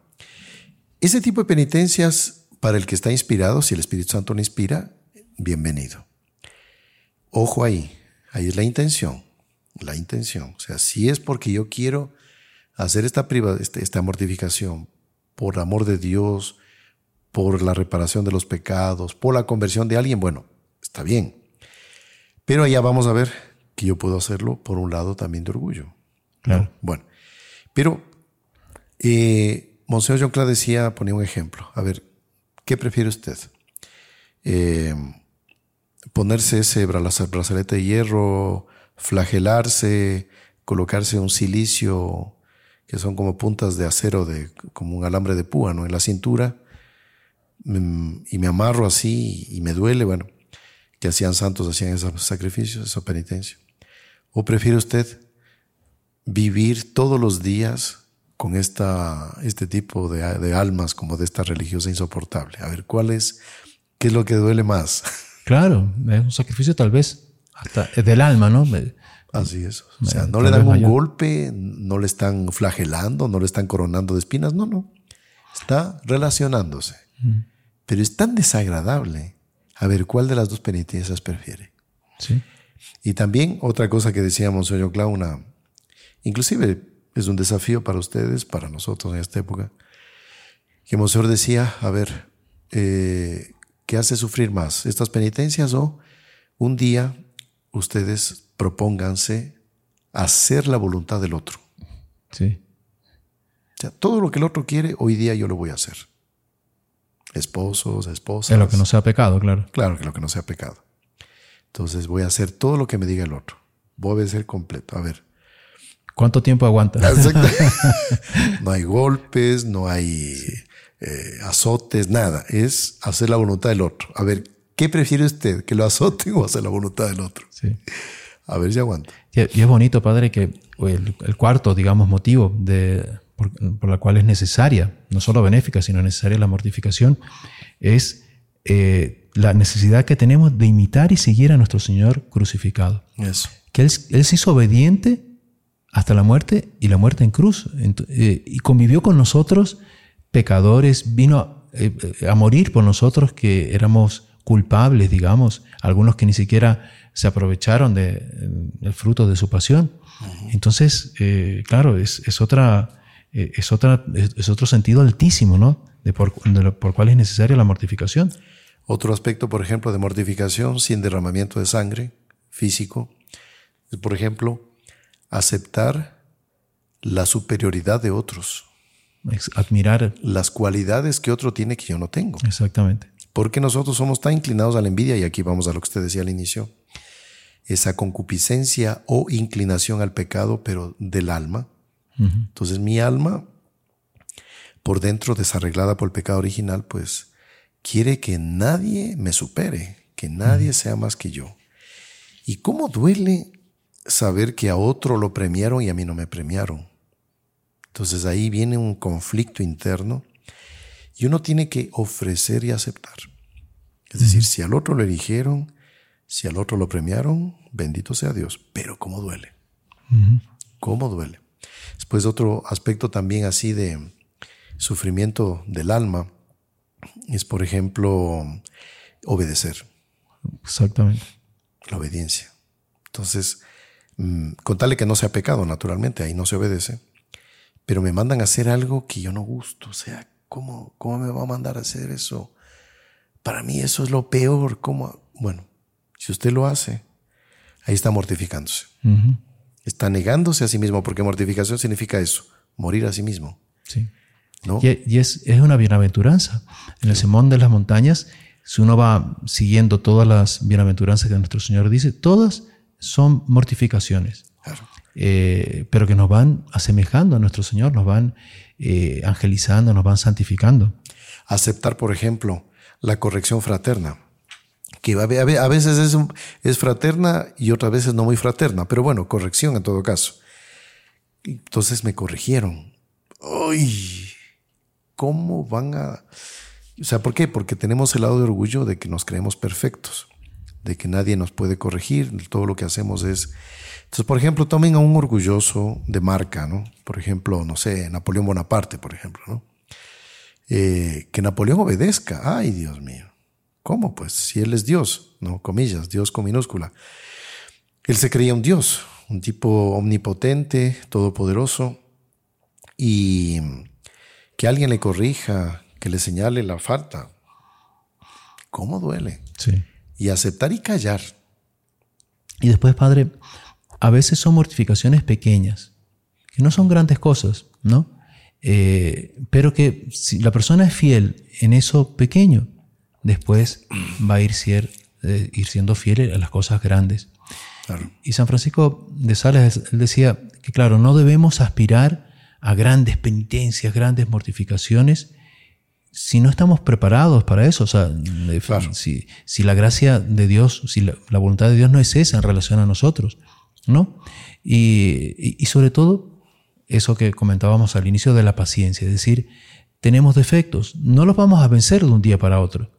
ese tipo de penitencias para el que está inspirado, si el Espíritu Santo le inspira, bienvenido. Ojo ahí, ahí es la intención, la intención. O sea, si es porque yo quiero hacer esta, este, esta mortificación por amor de Dios, por la reparación de los pecados, por la conversión de alguien, bueno, está bien. Pero allá vamos a ver que yo puedo hacerlo por un lado también de orgullo. Claro. Bueno, pero eh, Monseñor John Claude decía, ponía un ejemplo. A ver, ¿qué prefiere usted? Eh, ponerse ese brazalete de hierro, flagelarse, colocarse un silicio que son como puntas de acero, de, como un alambre de púa, ¿no? En la cintura, mm, y me amarro así y me duele, bueno, que hacían santos, hacían esos sacrificios, esa penitencia. ¿O prefiere usted vivir todos los días con esta, este tipo de, de, almas como de esta religiosa insoportable. A ver, ¿cuál es, qué es lo que duele más? Claro, es un sacrificio tal vez hasta del alma, ¿no? Así es. O sea, no le dan un golpe, no le están flagelando, no le están coronando de espinas, no, no. Está relacionándose. Pero es tan desagradable. A ver, ¿cuál de las dos penitencias prefiere? Sí. Y también otra cosa que decíamos, señor Clau, una, Inclusive es un desafío para ustedes, para nosotros en esta época, que Monseñor decía, a ver, eh, ¿qué hace sufrir más? ¿Estas penitencias o un día ustedes propónganse hacer la voluntad del otro? Sí. O sea, todo lo que el otro quiere, hoy día yo lo voy a hacer. Esposos, esposas. Es lo que no sea pecado, claro. Claro, que lo que no sea pecado. Entonces voy a hacer todo lo que me diga el otro. Voy a obedecer completo. A ver, ¿Cuánto tiempo aguanta? no hay golpes, no hay eh, azotes, nada. Es hacer la voluntad del otro. A ver, ¿qué prefiere usted? ¿Que lo azoten o hacer la voluntad del otro? Sí. A ver si aguanta. Y es bonito, padre, que el, cuarto, digamos, motivo de, por, por, la cual es necesaria, no solo benéfica, sino necesaria la mortificación, es eh, la necesidad que tenemos de imitar y seguir a nuestro Señor crucificado. Eso. Que él, él se hizo obediente hasta la muerte y la muerte en cruz. Eh, y convivió con nosotros, pecadores, vino eh, a morir por nosotros que éramos culpables, digamos, algunos que ni siquiera se aprovecharon del de, fruto de su pasión. Entonces, eh, claro, es, es otra, es, otra, es, otro sentido altísimo, ¿no? De por, de por cuál es necesaria la mortificación. Otro aspecto, por ejemplo, de mortificación sin derramamiento de sangre físico, por ejemplo, aceptar la superioridad de otros. Admirar las cualidades que otro tiene que yo no tengo. Exactamente. Porque nosotros somos tan inclinados a la envidia, y aquí vamos a lo que usted decía al inicio, esa concupiscencia o inclinación al pecado, pero del alma. Entonces mi alma, por dentro desarreglada por el pecado original, pues quiere que nadie me supere, que nadie sea más que yo. ¿Y cómo duele saber que a otro lo premiaron y a mí no me premiaron. Entonces ahí viene un conflicto interno y uno tiene que ofrecer y aceptar. Es decir, si al otro lo eligieron, si al otro lo premiaron, bendito sea Dios. Pero ¿cómo duele? ¿Cómo duele? Después otro aspecto también así de sufrimiento del alma es, por ejemplo, obedecer. Exactamente. La obediencia. Entonces, contarle que no sea pecado, naturalmente, ahí no se obedece, pero me mandan a hacer algo que yo no gusto, o sea, ¿cómo, cómo me va a mandar a hacer eso? Para mí eso es lo peor, ¿cómo? Bueno, si usted lo hace, ahí está mortificándose. Está negándose a sí mismo, porque mortificación significa eso, morir a sí mismo. Sí. Y, es, es, una bienaventuranza. En el Sermón de las Montañas, si uno va siguiendo todas las bienaventuranzas que nuestro Señor dice, todas son mortificaciones. Eh, pero que nos van asemejando a nuestro Señor, nos van eh, angelizando, nos van santificando. Aceptar, por ejemplo, la corrección fraterna, que a veces es, es fraterna y otras veces no muy fraterna, pero bueno, corrección en todo caso. Entonces me corrigieron. ¡Uy! ¿Cómo van a...? O sea, ¿por qué? Porque tenemos el lado de orgullo de que nos creemos perfectos, de que nadie nos puede corregir, todo lo que hacemos es... Entonces, por ejemplo, tomen a un orgulloso de marca, ¿no? Por ejemplo, no sé, Napoleón Bonaparte, por ejemplo, ¿no? Eh, que Napoleón obedezca. Ay, Dios mío. ¿Cómo? Pues si él es Dios, ¿no? Comillas, Dios con minúscula. Él se creía un Dios, un tipo omnipotente, todopoderoso, y que alguien le corrija, que le señale la falta. ¿Cómo duele? Sí. Y aceptar y callar. Y después, Padre, a veces son mortificaciones pequeñas, que no son grandes cosas, ¿no? Eh, pero que si la persona es fiel en eso pequeño, después va a ir, eh, ir siendo fiel a las cosas grandes. Y San Francisco de Sales, él decía que, claro, no debemos aspirar a grandes penitencias, grandes mortificaciones, si no estamos preparados para eso. O sea, si, si, la gracia de Dios, si la, voluntad de Dios no es esa en relación a nosotros, ¿no? Y, y, sobre todo, eso que comentábamos al inicio de la paciencia, es decir, tenemos defectos, no los vamos a vencer de un día para otro.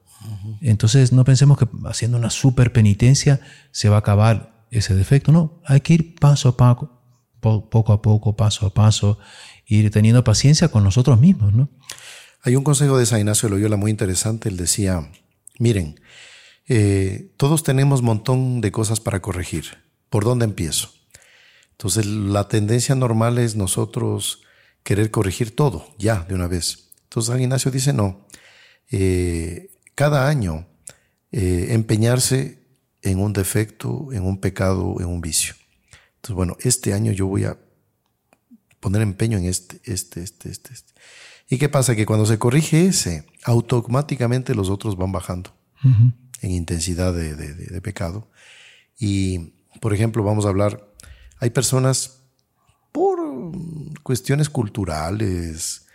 Entonces, no pensemos que haciendo una super penitencia se va a acabar ese defecto, no, hay que ir paso a paso, poco a poco, paso a paso, ir teniendo paciencia con nosotros mismos, ¿no? Hay un consejo de San Ignacio de Loyola muy interesante. Él decía, miren, eh, todos tenemos montón de cosas para corregir. ¿Por dónde empiezo? Entonces, la tendencia normal es nosotros querer corregir todo, ya, de una vez. Entonces, San Ignacio dice, no, eh, cada año eh, empeñarse en un defecto, en un pecado, en un vicio. Entonces, bueno, este año yo voy a poner empeño en este, este, este, este, este. ¿Y qué pasa? Que cuando se corrige ese, automáticamente los otros van bajando en intensidad de, pecado. Y, por ejemplo, vamos a hablar, hay personas por cuestiones culturales,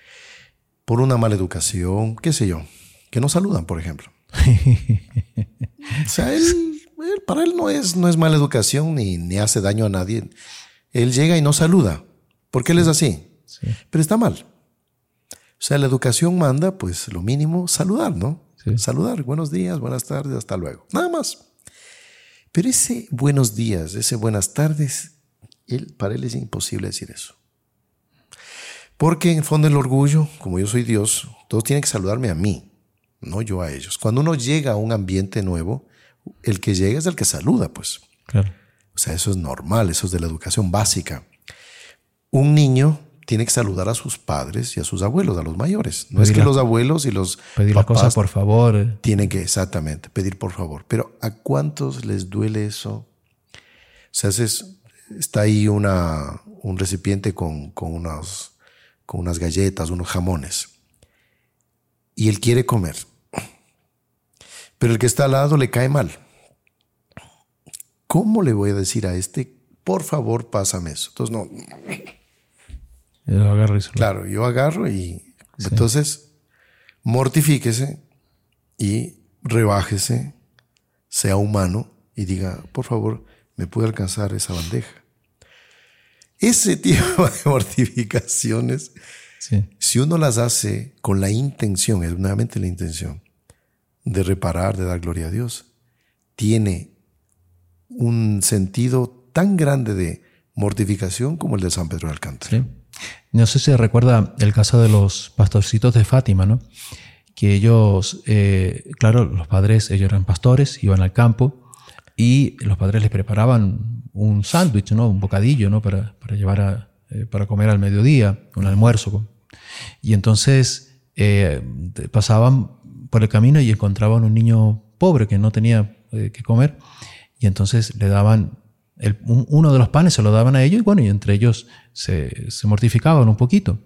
por una mala educación, qué sé yo, que no saludan, por ejemplo. o sea, él, para él no es, no es mala educación ni, ni hace daño a nadie. Él llega y no saluda. Porque él es así. Pero está mal. O sea, la educación manda, pues lo mínimo, saludar, ¿no? Saludar, buenos días, buenas tardes, hasta luego. Nada más. Pero ese buenos días, ese buenas tardes, él, para él es imposible decir eso. Porque en el fondo el orgullo, como yo soy Dios, todos tienen que saludarme a mí, no yo a ellos. Cuando uno llega a un ambiente nuevo, el que llega es el que saluda, pues. Claro. O sea, eso es normal, eso es de la educación básica un niño tiene que saludar a sus padres y a sus abuelos, a los mayores. No es que los abuelos y los pedir la cosa por favor. Tienen que exactamente pedir por favor. Pero ¿a cuántos les duele eso? O sea, está ahí una, un recipiente con, con, unas, con unas galletas, unos jamones. Y él quiere comer. Pero el que está al lado le cae mal. ¿Cómo le voy a decir a este, por favor, pásame eso? Entonces, no Claro, yo agarro y entonces mortifíquese y rebájese, sea humano y diga, por favor, me puede alcanzar esa bandeja. Ese tipo de mortificaciones, si uno las hace con la intención, es nuevamente la intención, de reparar, de dar gloria a Dios, tiene un sentido tan grande de mortificación como el de San Pedro de Alcántara. No sé si recuerda el caso de los pastorcitos de Fátima, ¿no? Que ellos, eh, claro, los padres, ellos eran pastores, iban al campo y los padres les preparaban un sándwich, ¿no? Un bocadillo, ¿no? Para, para llevar a, eh, para comer al mediodía, un almuerzo. Y entonces eh, pasaban por el camino y encontraban un niño pobre que no tenía que comer y entonces le daban, el, uno de los panes se lo daban a ellos y bueno, y entre ellos se, se mortificaban un poquito.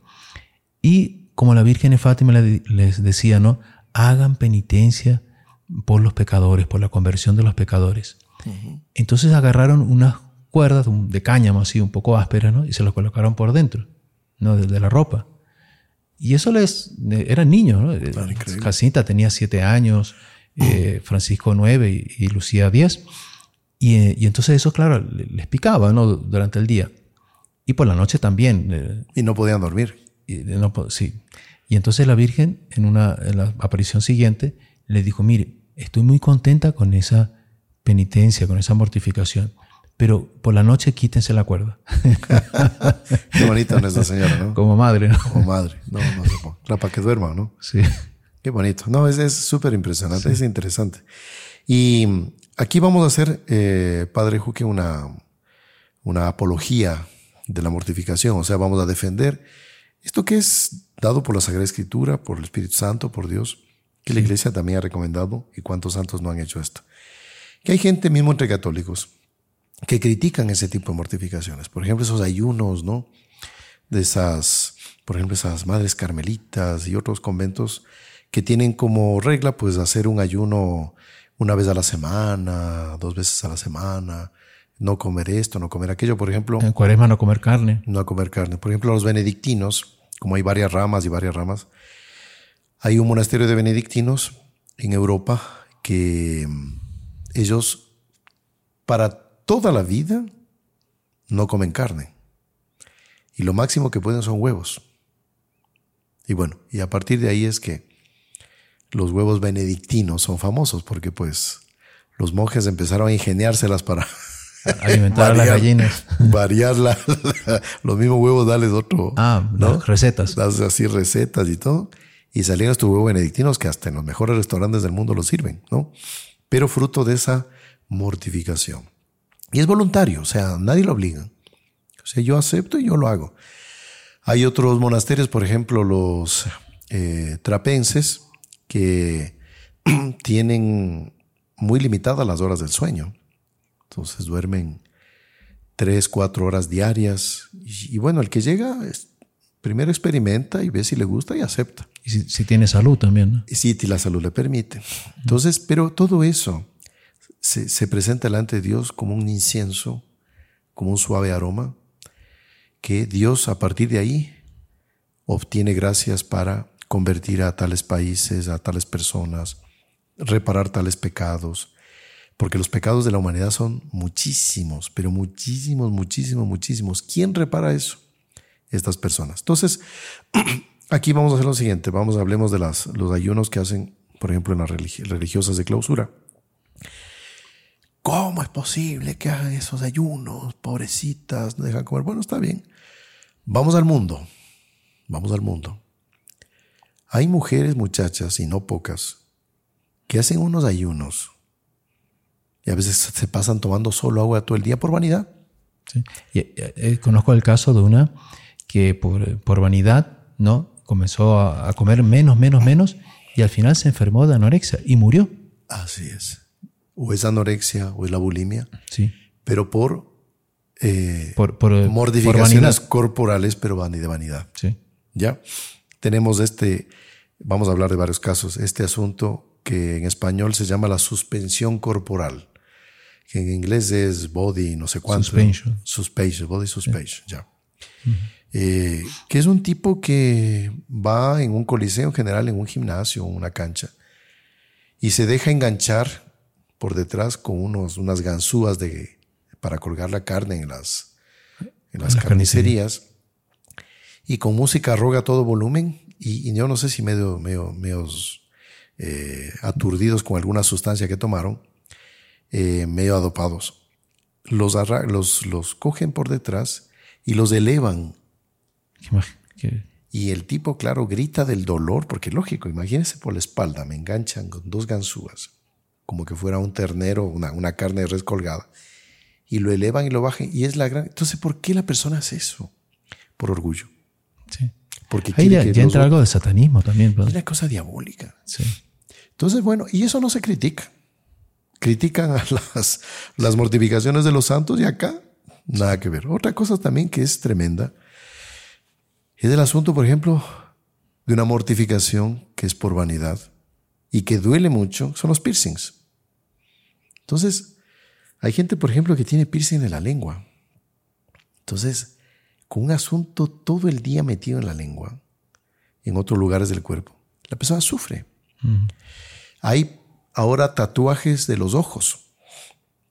Y como la Virgen de Fátima les decía, ¿no? Hagan penitencia por los pecadores, por la conversión de los pecadores. Entonces agarraron unas cuerdas de cáñamo así, un poco ásperas, ¿no? Y se los colocaron por dentro, ¿no? De, la ropa. Y eso les... Eran niños, ¿no? Jacinta tenía siete años, eh, Francisco nueve y, Lucía diez. Y, y, entonces eso, claro, les picaba, ¿no? Durante el día. Y por la noche también. Eh, y no podían dormir. Y, no, sí. Y entonces la Virgen, en, una, en la aparición siguiente, le dijo, mire, estoy muy contenta con esa penitencia, con esa mortificación, pero por la noche quítense la cuerda. Qué bonita nuestra señora, ¿no? Como madre, ¿no? Como madre, no, no para que duerma, ¿no? Sí. Qué bonito. No, es súper impresionante, es interesante. Y aquí vamos a hacer, eh, Padre Juque, una, una apología de la mortificación, o sea, vamos a defender esto que es dado por la Sagrada Escritura, por el Espíritu Santo, por Dios, que la Iglesia también ha recomendado, y cuántos santos no han hecho esto. Que hay gente mismo entre católicos que critican ese tipo de mortificaciones. Por ejemplo, esos ayunos, ¿no? De esas, por ejemplo, esas madres carmelitas y otros conventos que tienen como regla, pues, hacer un ayuno una vez a la semana, dos veces a la semana, no comer esto, no comer aquello, por ejemplo. En cuaresma no comer carne. No comer carne. Por ejemplo, los benedictinos, como hay varias ramas y varias ramas, hay un monasterio de benedictinos en Europa que mm, ellos para toda la vida no comen carne. Y lo máximo que pueden son huevos. Y bueno, y a partir de ahí es que los huevos benedictinos son famosos porque pues los monjes empezaron a ingeniárselas para alimentar a las gallinas. Variar los mismos huevos, darles otro. Ah, ¿no? recetas. Das así recetas y todo. Y salieron estos huevos benedictinos que hasta en los mejores restaurantes del mundo los sirven, ¿no? Pero fruto de esa mortificación. Y es voluntario, o sea, nadie lo obliga. O sea, yo acepto y yo lo hago. Hay otros monasterios, por ejemplo, los eh, trapenses, que tienen muy limitadas las horas del sueño. Entonces duermen tres, cuatro horas diarias. Y, bueno, el que llega, primero experimenta y ve si le gusta y acepta. Y si, tiene salud también, ¿no? Y si la salud le permite. Entonces, pero todo eso se, se presenta delante de Dios como un incienso, como un suave aroma, que Dios a partir de ahí obtiene gracias para convertir a tales países, a tales personas, reparar tales pecados, porque los pecados de la humanidad son muchísimos, pero muchísimos, muchísimos, muchísimos. ¿Quién repara eso? Estas personas. Entonces, aquí vamos a hacer lo siguiente, vamos, hablemos de las, los ayunos que hacen, por ejemplo, en las religiosas de clausura. ¿Cómo es posible que hagan esos ayunos? Pobrecitas, no dejan comer. Bueno, está bien. Vamos al mundo. Vamos al mundo. Hay mujeres, muchachas, y no pocas, que hacen unos ayunos y a veces se pasan tomando solo agua todo el día por vanidad. Eh, eh, conozco el caso de una que por, por vanidad ¿no? comenzó a, comer menos, menos, menos y al final se enfermó de anorexia y murió. Así es. O es anorexia o es la bulimia. Sí. Pero por, eh, por, por, mortificaciones corporales, pero de vanidad. Sí. ¿Ya? Tenemos este, vamos a hablar de varios casos, este asunto que en español se llama la suspensión corporal que en inglés es body no sé cuánto. Suspension. Suspension, body suspension, ya. Eh, que es un tipo que va en un coliseo en general, en un gimnasio o una cancha, y se deja enganchar por detrás con unos, unas ganzúas de, para colgar la carne en las, en las carnicerías, y con música roga todo volumen, y, yo no sé si medio, medio, medio eh, aturdidos con alguna sustancia que tomaron, eh, medio adopados. Los, los, los cogen por detrás y los elevan. Y el tipo, claro, grita del dolor, porque lógico, imagínense por la espalda, me enganchan con dos ganzúas, como que fuera un ternero, una, una carne de res colgada, y lo elevan y lo bajan, y es la gran... Entonces, ¿por qué la persona hace eso? Por orgullo. Sí. Porque Ahí ya, entra algo de satanismo también. Es una cosa diabólica. Sí. Entonces, bueno, y eso no se critica. critican a las, las mortificaciones de los santos y acá nada que ver. Otra cosa también que es tremenda es el asunto, por ejemplo, de una mortificación que es por vanidad y que duele mucho, son los piercings. Entonces, hay gente, por ejemplo, que tiene piercing en la lengua. Entonces, con un asunto todo el día metido en la lengua, en otros lugares del cuerpo, la persona sufre. Hay ahora tatuajes de los ojos.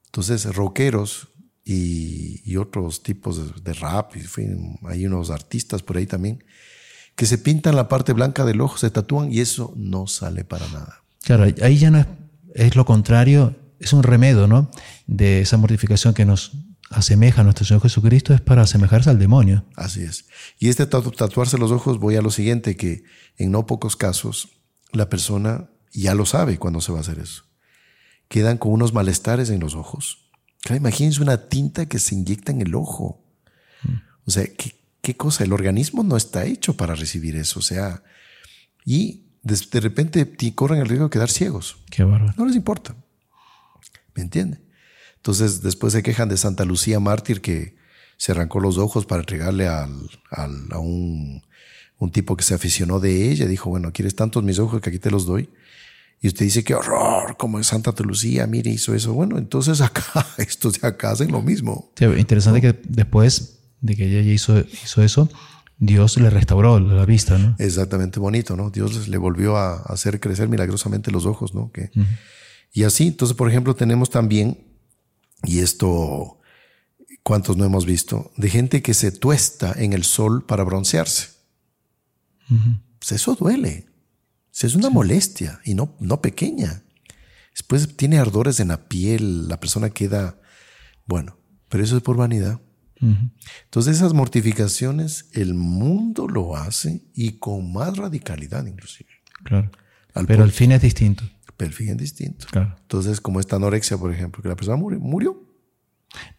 Entonces, rockeros y, otros tipos de, rap, y, hay unos artistas por ahí también, que se pintan la parte blanca del ojo, se tatúan y eso no sale para nada. Claro, ahí ya no es, es lo contrario, es un remedio, ¿no? De esa mortificación que nos asemeja a nuestro Señor Jesucristo es para asemejarse al demonio. Así es. Y este tatuarse los ojos, voy a lo siguiente, que en no pocos casos la persona ya lo sabe cuando se va a hacer eso. Quedan con unos malestares en los ojos. imagínense una tinta que se inyecta en el ojo. O sea, ¿qué, cosa? El organismo no está hecho para recibir eso. O sea, y de, repente corren el riesgo de quedar ciegos. Qué bárbaro. No les importa. ¿Me entiende? Entonces después se quejan de Santa Lucía Mártir que se arrancó los ojos para entregarle al, a un, un, tipo que se aficionó de ella. Dijo, bueno, ¿quieres tantos mis ojos que aquí te los doy? Y usted dice, qué horror, como es Santa Lucía, mire, hizo eso. Bueno, entonces acá, estos de acá hacen lo mismo. interesante que después de que ella hizo, hizo eso, Dios le restauró la vista, ¿no? Exactamente bonito, ¿no? Dios le volvió a hacer crecer milagrosamente los ojos, ¿no? Que, Y así, entonces, por ejemplo, tenemos también y esto, ¿cuántos no hemos visto? De gente que se tuesta en el sol para broncearse. Pues eso duele. Es una molestia y no, no pequeña. Después tiene ardores en la piel, la persona queda, bueno, pero eso es por vanidad. Entonces esas mortificaciones, el mundo lo hace y con más radicalidad inclusive. Claro. pero el fin es distinto perfil distinto. Entonces, como esta anorexia, por ejemplo, que la persona murió.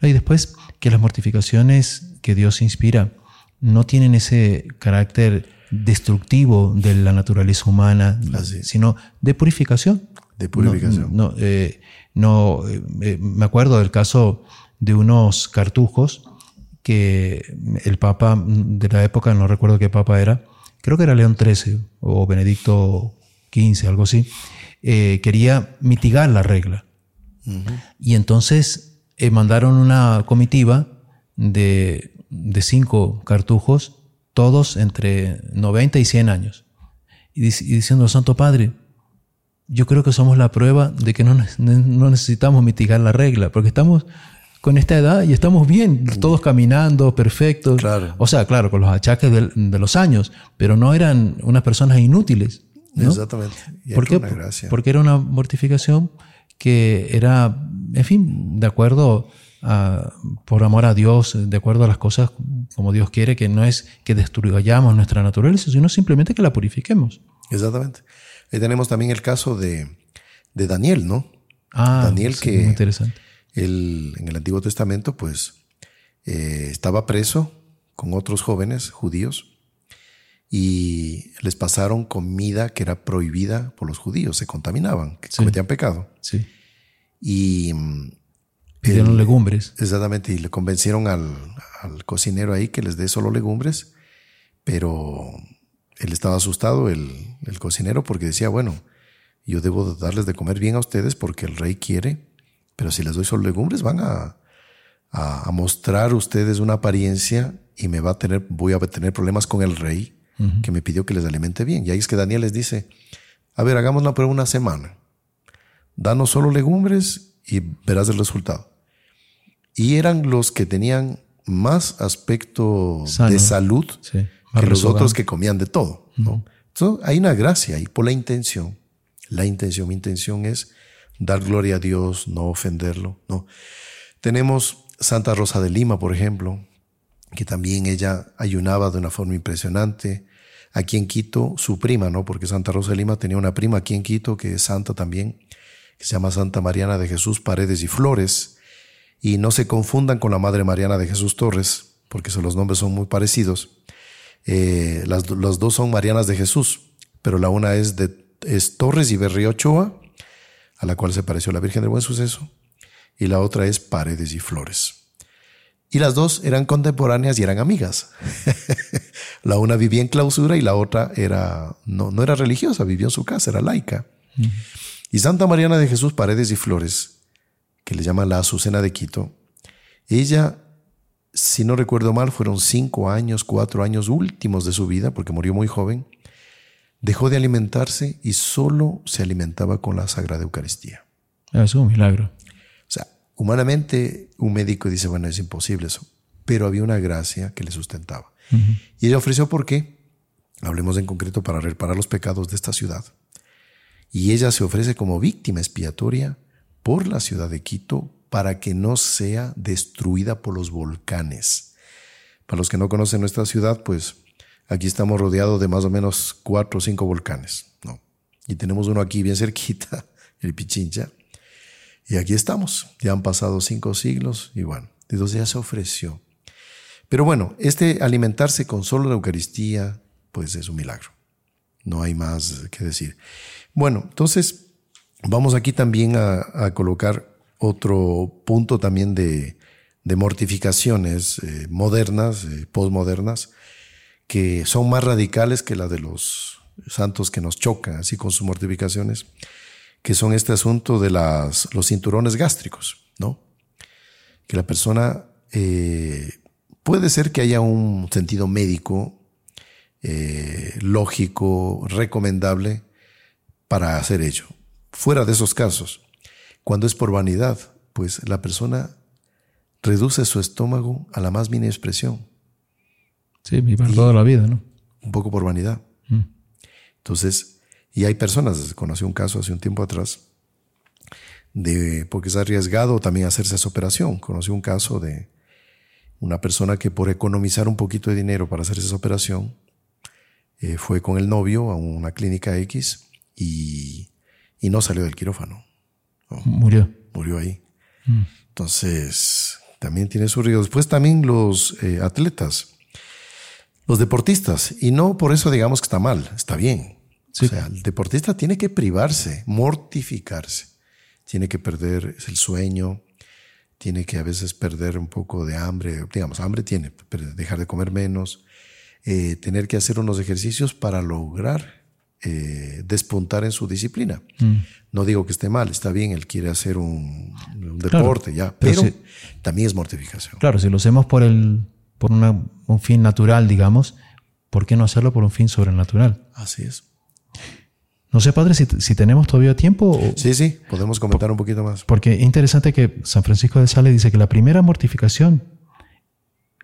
y después que las mortificaciones que Dios inspira no tienen ese carácter destructivo de la naturaleza humana, sino de purificación. De purificación. No, eh, no eh, eh, me acuerdo del caso de unos cartujos que el Papa de la época, no recuerdo qué Papa era, creo que era León XIII o Benedicto XV, algo así, eh, quería mitigar la regla. Y entonces eh, mandaron una comitiva de, cinco cartujos, todos entre 90 y 100 años, y, diciendo, Santo Padre, yo creo que somos la prueba de que no, necesitamos mitigar la regla, porque estamos con esta edad y estamos bien, todos caminando, perfectos. O sea, claro, con los achaques de, los años, pero no eran unas personas inútiles. Exactamente. ¿Por qué? Porque era una mortificación que era, en fin, de acuerdo a, por amor a Dios, de acuerdo a las cosas como Dios quiere, que no es que destruyamos nuestra naturaleza, sino simplemente que la purifiquemos. Exactamente. Ahí tenemos también el caso de, de Daniel, ¿no? Ah, Daniel que muy interesante. Él, en el Antiguo Testamento, pues, eh, estaba preso con otros jóvenes judíos y les pasaron comida que era prohibida por los judíos, se contaminaban, que cometían pecado. Sí. Y mm, pidieron legumbres. Exactamente, y le convencieron al, cocinero ahí que les dé solo legumbres, pero él estaba asustado, el, el, cocinero, porque decía, bueno, yo debo darles de comer bien a ustedes porque el rey quiere, pero si les doy solo legumbres van a, a, a mostrar ustedes una apariencia y me va a tener, voy a tener problemas con el rey que me pidió que les alimente bien. Y ahí es que Daniel les dice, a ver, hagamos una prueba una semana. Danos solo legumbres y verás el resultado. Y eran los que tenían más aspecto de salud que los otros que comían de todo. Entonces, hay una gracia ahí por la intención. La intención, mi intención es dar gloria a Dios, no ofenderlo. No. Tenemos Santa Rosa de Lima, por ejemplo, que también ella ayunaba de una forma impresionante aquí en Quito su prima, ¿no? Porque Santa Rosa de Lima tenía una prima aquí en Quito que es santa también, que se llama Santa Mariana de Jesús Paredes y Flores. Y no se confundan con la Madre Mariana de Jesús Torres, porque los nombres son muy parecidos. Eh, las, dos son Marianas de Jesús, pero la una es de es Torres y Berriochoa, a la cual se pareció la Virgen del Buen Suceso, y la otra es Paredes y Flores. Y las dos eran contemporáneas y eran amigas. la una vivía en clausura y la otra era, no, no era religiosa, vivía en su casa, era laica. Y Santa Mariana de Jesús Paredes y Flores, que le llaman la Azucena de Quito, ella, si no recuerdo mal, fueron cinco años, cuatro años últimos de su vida, porque murió muy joven, dejó de alimentarse y solo se alimentaba con la Sagrada Eucaristía. Es un milagro. Humanamente un médico dice, bueno, es imposible eso, pero había una gracia que le sustentaba. Y ella ofreció por qué, hablemos en concreto para reparar los pecados de esta ciudad. Y ella se ofrece como víctima expiatoria por la ciudad de Quito para que no sea destruida por los volcanes. Para los que no conocen nuestra ciudad, pues aquí estamos rodeados de más o menos cuatro o cinco volcanes, ¿no? Y tenemos uno aquí bien cerquita, el Pichincha. Y aquí estamos. Ya han pasado cinco siglos y bueno, entonces ya se ofreció. Pero bueno, este alimentarse con solo la Eucaristía, pues es un milagro. No hay más que decir. Bueno, entonces vamos aquí también a, colocar otro punto también de, mortificaciones eh, modernas, eh, postmodernas, que son más radicales que la de los santos que nos chocan así con sus mortificaciones, que son este asunto de las, los cinturones gástricos, ¿no? Que la persona eh, puede ser que haya un sentido médico, lógico, recomendable para hacer ello. Fuera de esos casos, cuando es por vanidad, pues la persona reduce su estómago a la más mínima expresión. Sí, y para toda la vida, ¿no? Un poco por vanidad. Mm. Entonces, y hay personas, conocí un caso hace un tiempo atrás, de, porque es arriesgado también hacerse esa operación. Conocí un caso de una persona que por economizar un poquito de dinero para hacerse esa operación, eh, fue con el novio a una clínica X y, no salió del quirófano. Murió. Murió ahí. Mm. Entonces, también tiene su riesgo. Después también los eh, atletas, los deportistas, y no por eso digamos que está mal, está bien. O sea, el deportista tiene que privarse, mortificarse. Tiene que perder el sueño, tiene que a veces perder un poco de hambre, digamos, hambre tiene, dejar de comer menos, eh, tener que hacer unos ejercicios para lograr eh, despuntar en su disciplina. Mm. No digo que esté mal, está bien, él quiere hacer un, deporte, ya, pero, también es mortificación. Claro, si lo hacemos por, el, por un fin natural, digamos, ¿por qué no hacerlo por un fin sobrenatural? Así es. No sé, padre, si, tenemos todavía tiempo. sí, sí, podemos comentar un poquito más. Porque es interesante que San Francisco de Sales dice que la primera mortificación,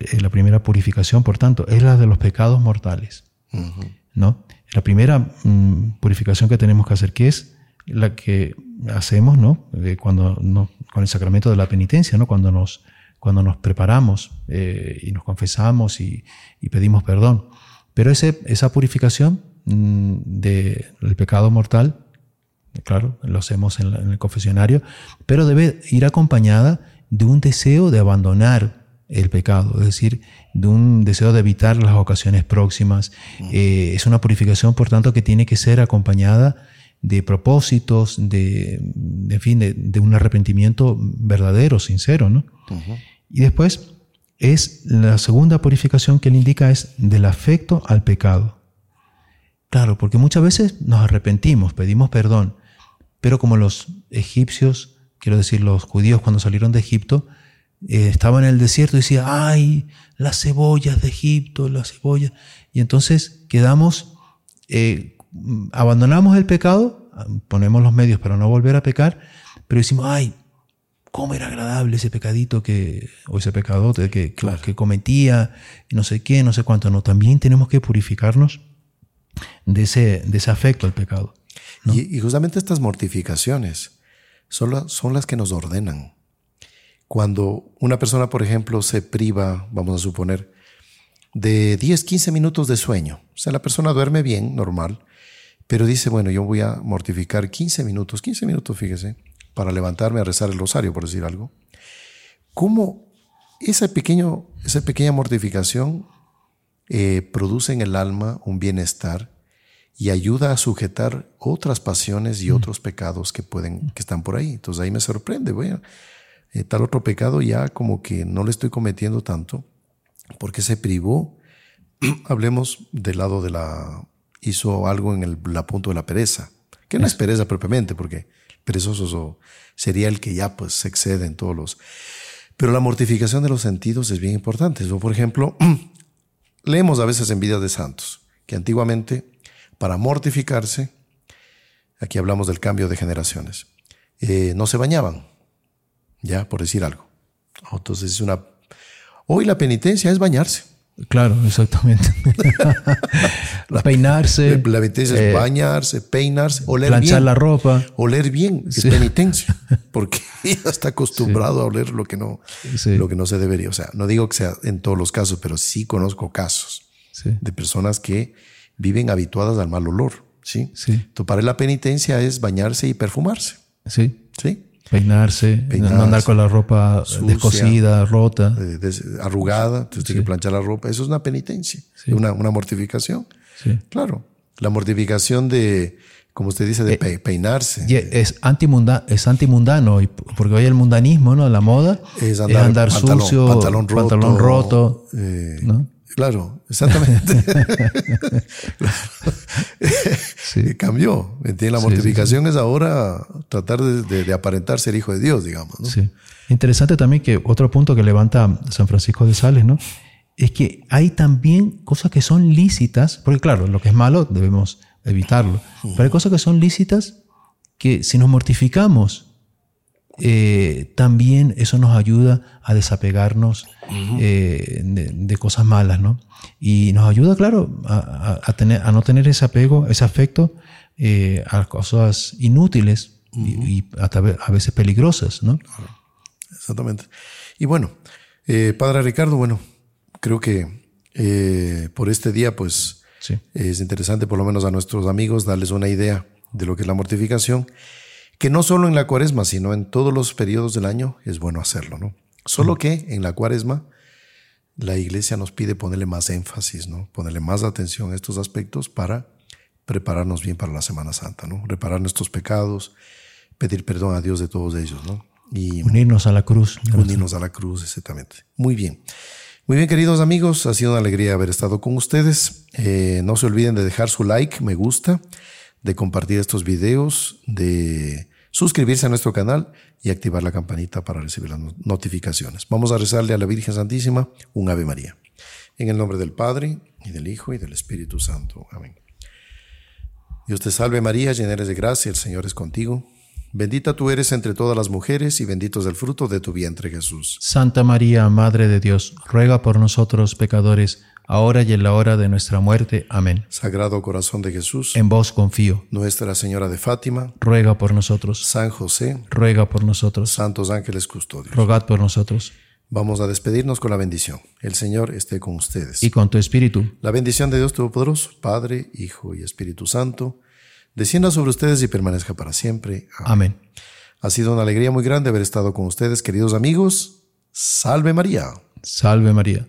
eh, la primera purificación, por tanto, es la de los pecados mortales. ¿No? La primera mm, purificación que tenemos que hacer, que es la que hacemos ¿no? cuando no, con el sacramento de la penitencia, ¿no? cuando, nos, cuando nos preparamos eh, y nos confesamos y, pedimos perdón. Pero ese, esa purificación mm, del pecado mortal, claro, lo hacemos en, en el confesionario, pero debe ir acompañada de un deseo de abandonar el pecado, es decir, de un deseo de evitar las ocasiones próximas. Eh, es una purificación, por tanto, que tiene que ser acompañada de propósitos, de, en fin, de, un arrepentimiento verdadero, sincero, ¿no? Y después es la segunda purificación que él indica es del afecto al pecado. Claro, porque muchas veces nos arrepentimos, pedimos perdón, pero como los egipcios, quiero decir los judíos cuando salieron de Egipto, eh, estaba en el desierto y decía, ay, las cebollas de Egipto, las cebollas. Y entonces quedamos, eh, abandonamos el pecado, ponemos los medios para no volver a pecar, pero decimos, ay, cómo era agradable ese pecadito que, o ese pecado que, que, cometía, no sé qué, no sé cuánto. No, también tenemos que purificarnos de ese, de ese afecto al pecado. Y, justamente estas mortificaciones son, las que nos ordenan. Cuando una persona, por ejemplo, se priva, vamos a suponer, de 10, 15 minutos de sueño, o sea, la persona duerme bien, normal, pero dice, bueno, yo voy a mortificar 15 minutos, 15 minutos, fíjese, para levantarme a rezar el rosario, por decir algo. ¿Cómo esa, pequeño, esa pequeña mortificación eh, produce en el alma un bienestar y ayuda a sujetar otras pasiones y otros pecados que pueden, que están por ahí. Entonces ahí me sorprende, bueno, eh, tal otro pecado ya como que no le estoy cometiendo tanto, porque se privó, hablemos del lado de la, hizo algo en el la punto de la pereza, que no es pereza propiamente, porque perezoso sería el que ya pues se excede en todos los... Pero la mortificación de los sentidos es bien importante. por ejemplo, leemos a veces en vidas de santos, que antiguamente para mortificarse, aquí hablamos del cambio de generaciones, eh, no se bañaban, ya, por decir algo. Entonces es una... Hoy la penitencia es bañarse. Claro, exactamente. peinarse. La penitencia es eh, bañarse, peinarse, oler planchar la ropa. Oler bien, es penitencia. Porque ya está acostumbrado a oler lo que, no, lo que no se debería. O sea, no digo que sea en todos los casos, pero sí conozco casos de personas que viven habituadas al mal olor. ¿sí? Sí. Entonces, para la penitencia es bañarse y perfumarse. Sí. ¿Sí? Peinarse, no andar con la ropa descosida, rota. arrugada, entonces tiene que planchar la ropa. Eso es una penitencia, una, una, mortificación. Sí. Claro. La mortificación de, como usted dice, de eh, peinarse. Es, antimunda, es antimundano, porque hoy el mundanismo, ¿no? La moda es andar, sucio, pantalón roto. Pantalón roto eh, ¿no? Claro, exactamente. sí. Cambió. La mortificación es ahora tratar de, aparentar ser hijo de Dios, digamos. ¿no? Sí. Interesante también que otro punto que levanta San Francisco de Sales, ¿no? Es que hay también cosas que son lícitas, porque claro, lo que es malo debemos evitarlo, pero hay cosas que son lícitas que si nos mortificamos eh, también eso nos ayuda a desapegarnos eh, de, cosas malas, ¿no? Y nos ayuda, claro, a, tener, a no tener ese apego, ese afecto eh, a cosas inútiles y, a, veces peligrosas, ¿no? Exactamente. Y bueno, Padre Ricardo, bueno, creo que por este día, pues, es interesante por lo menos a nuestros amigos darles una idea de lo que es la mortificación que no solo en la cuaresma, sino en todos los periodos del año es bueno hacerlo, ¿no? Solo que en la cuaresma la iglesia nos pide ponerle más énfasis, ¿no? Ponerle más atención a estos aspectos para prepararnos bien para la Semana Santa, ¿no? Reparar nuestros pecados, pedir perdón a Dios de todos ellos, ¿no? Y unirnos a la cruz. Unirnos a la cruz, exactamente. Muy bien. Muy bien, queridos amigos, ha sido una alegría haber estado con ustedes. Eh, no se olviden de dejar su like, me gusta de compartir estos videos, de suscribirse a nuestro canal y activar la campanita para recibir las notificaciones. Vamos a rezarle a la Virgen Santísima un Ave María. En el nombre del Padre, y del Hijo, y del Espíritu Santo. Amén. Dios te salve María, llena eres de gracia, el Señor es contigo. Bendita tú eres entre todas las mujeres y bendito es el fruto de tu vientre Jesús. Santa María, Madre de Dios, ruega por nosotros pecadores, ahora y en la hora de nuestra muerte. Amén. Sagrado corazón de Jesús, en vos confío. Nuestra Señora de Fátima, ruega por nosotros. San José, ruega por nosotros. Santos ángeles custodios, rogad por nosotros. Vamos a despedirnos con la bendición. El Señor esté con ustedes. Y con tu espíritu. La bendición de Dios Todopoderoso, Padre, Hijo y Espíritu Santo, descienda sobre ustedes y permanezca para siempre. Amén. Ha sido una alegría muy grande haber estado con ustedes, queridos amigos. Salve María. Salve María.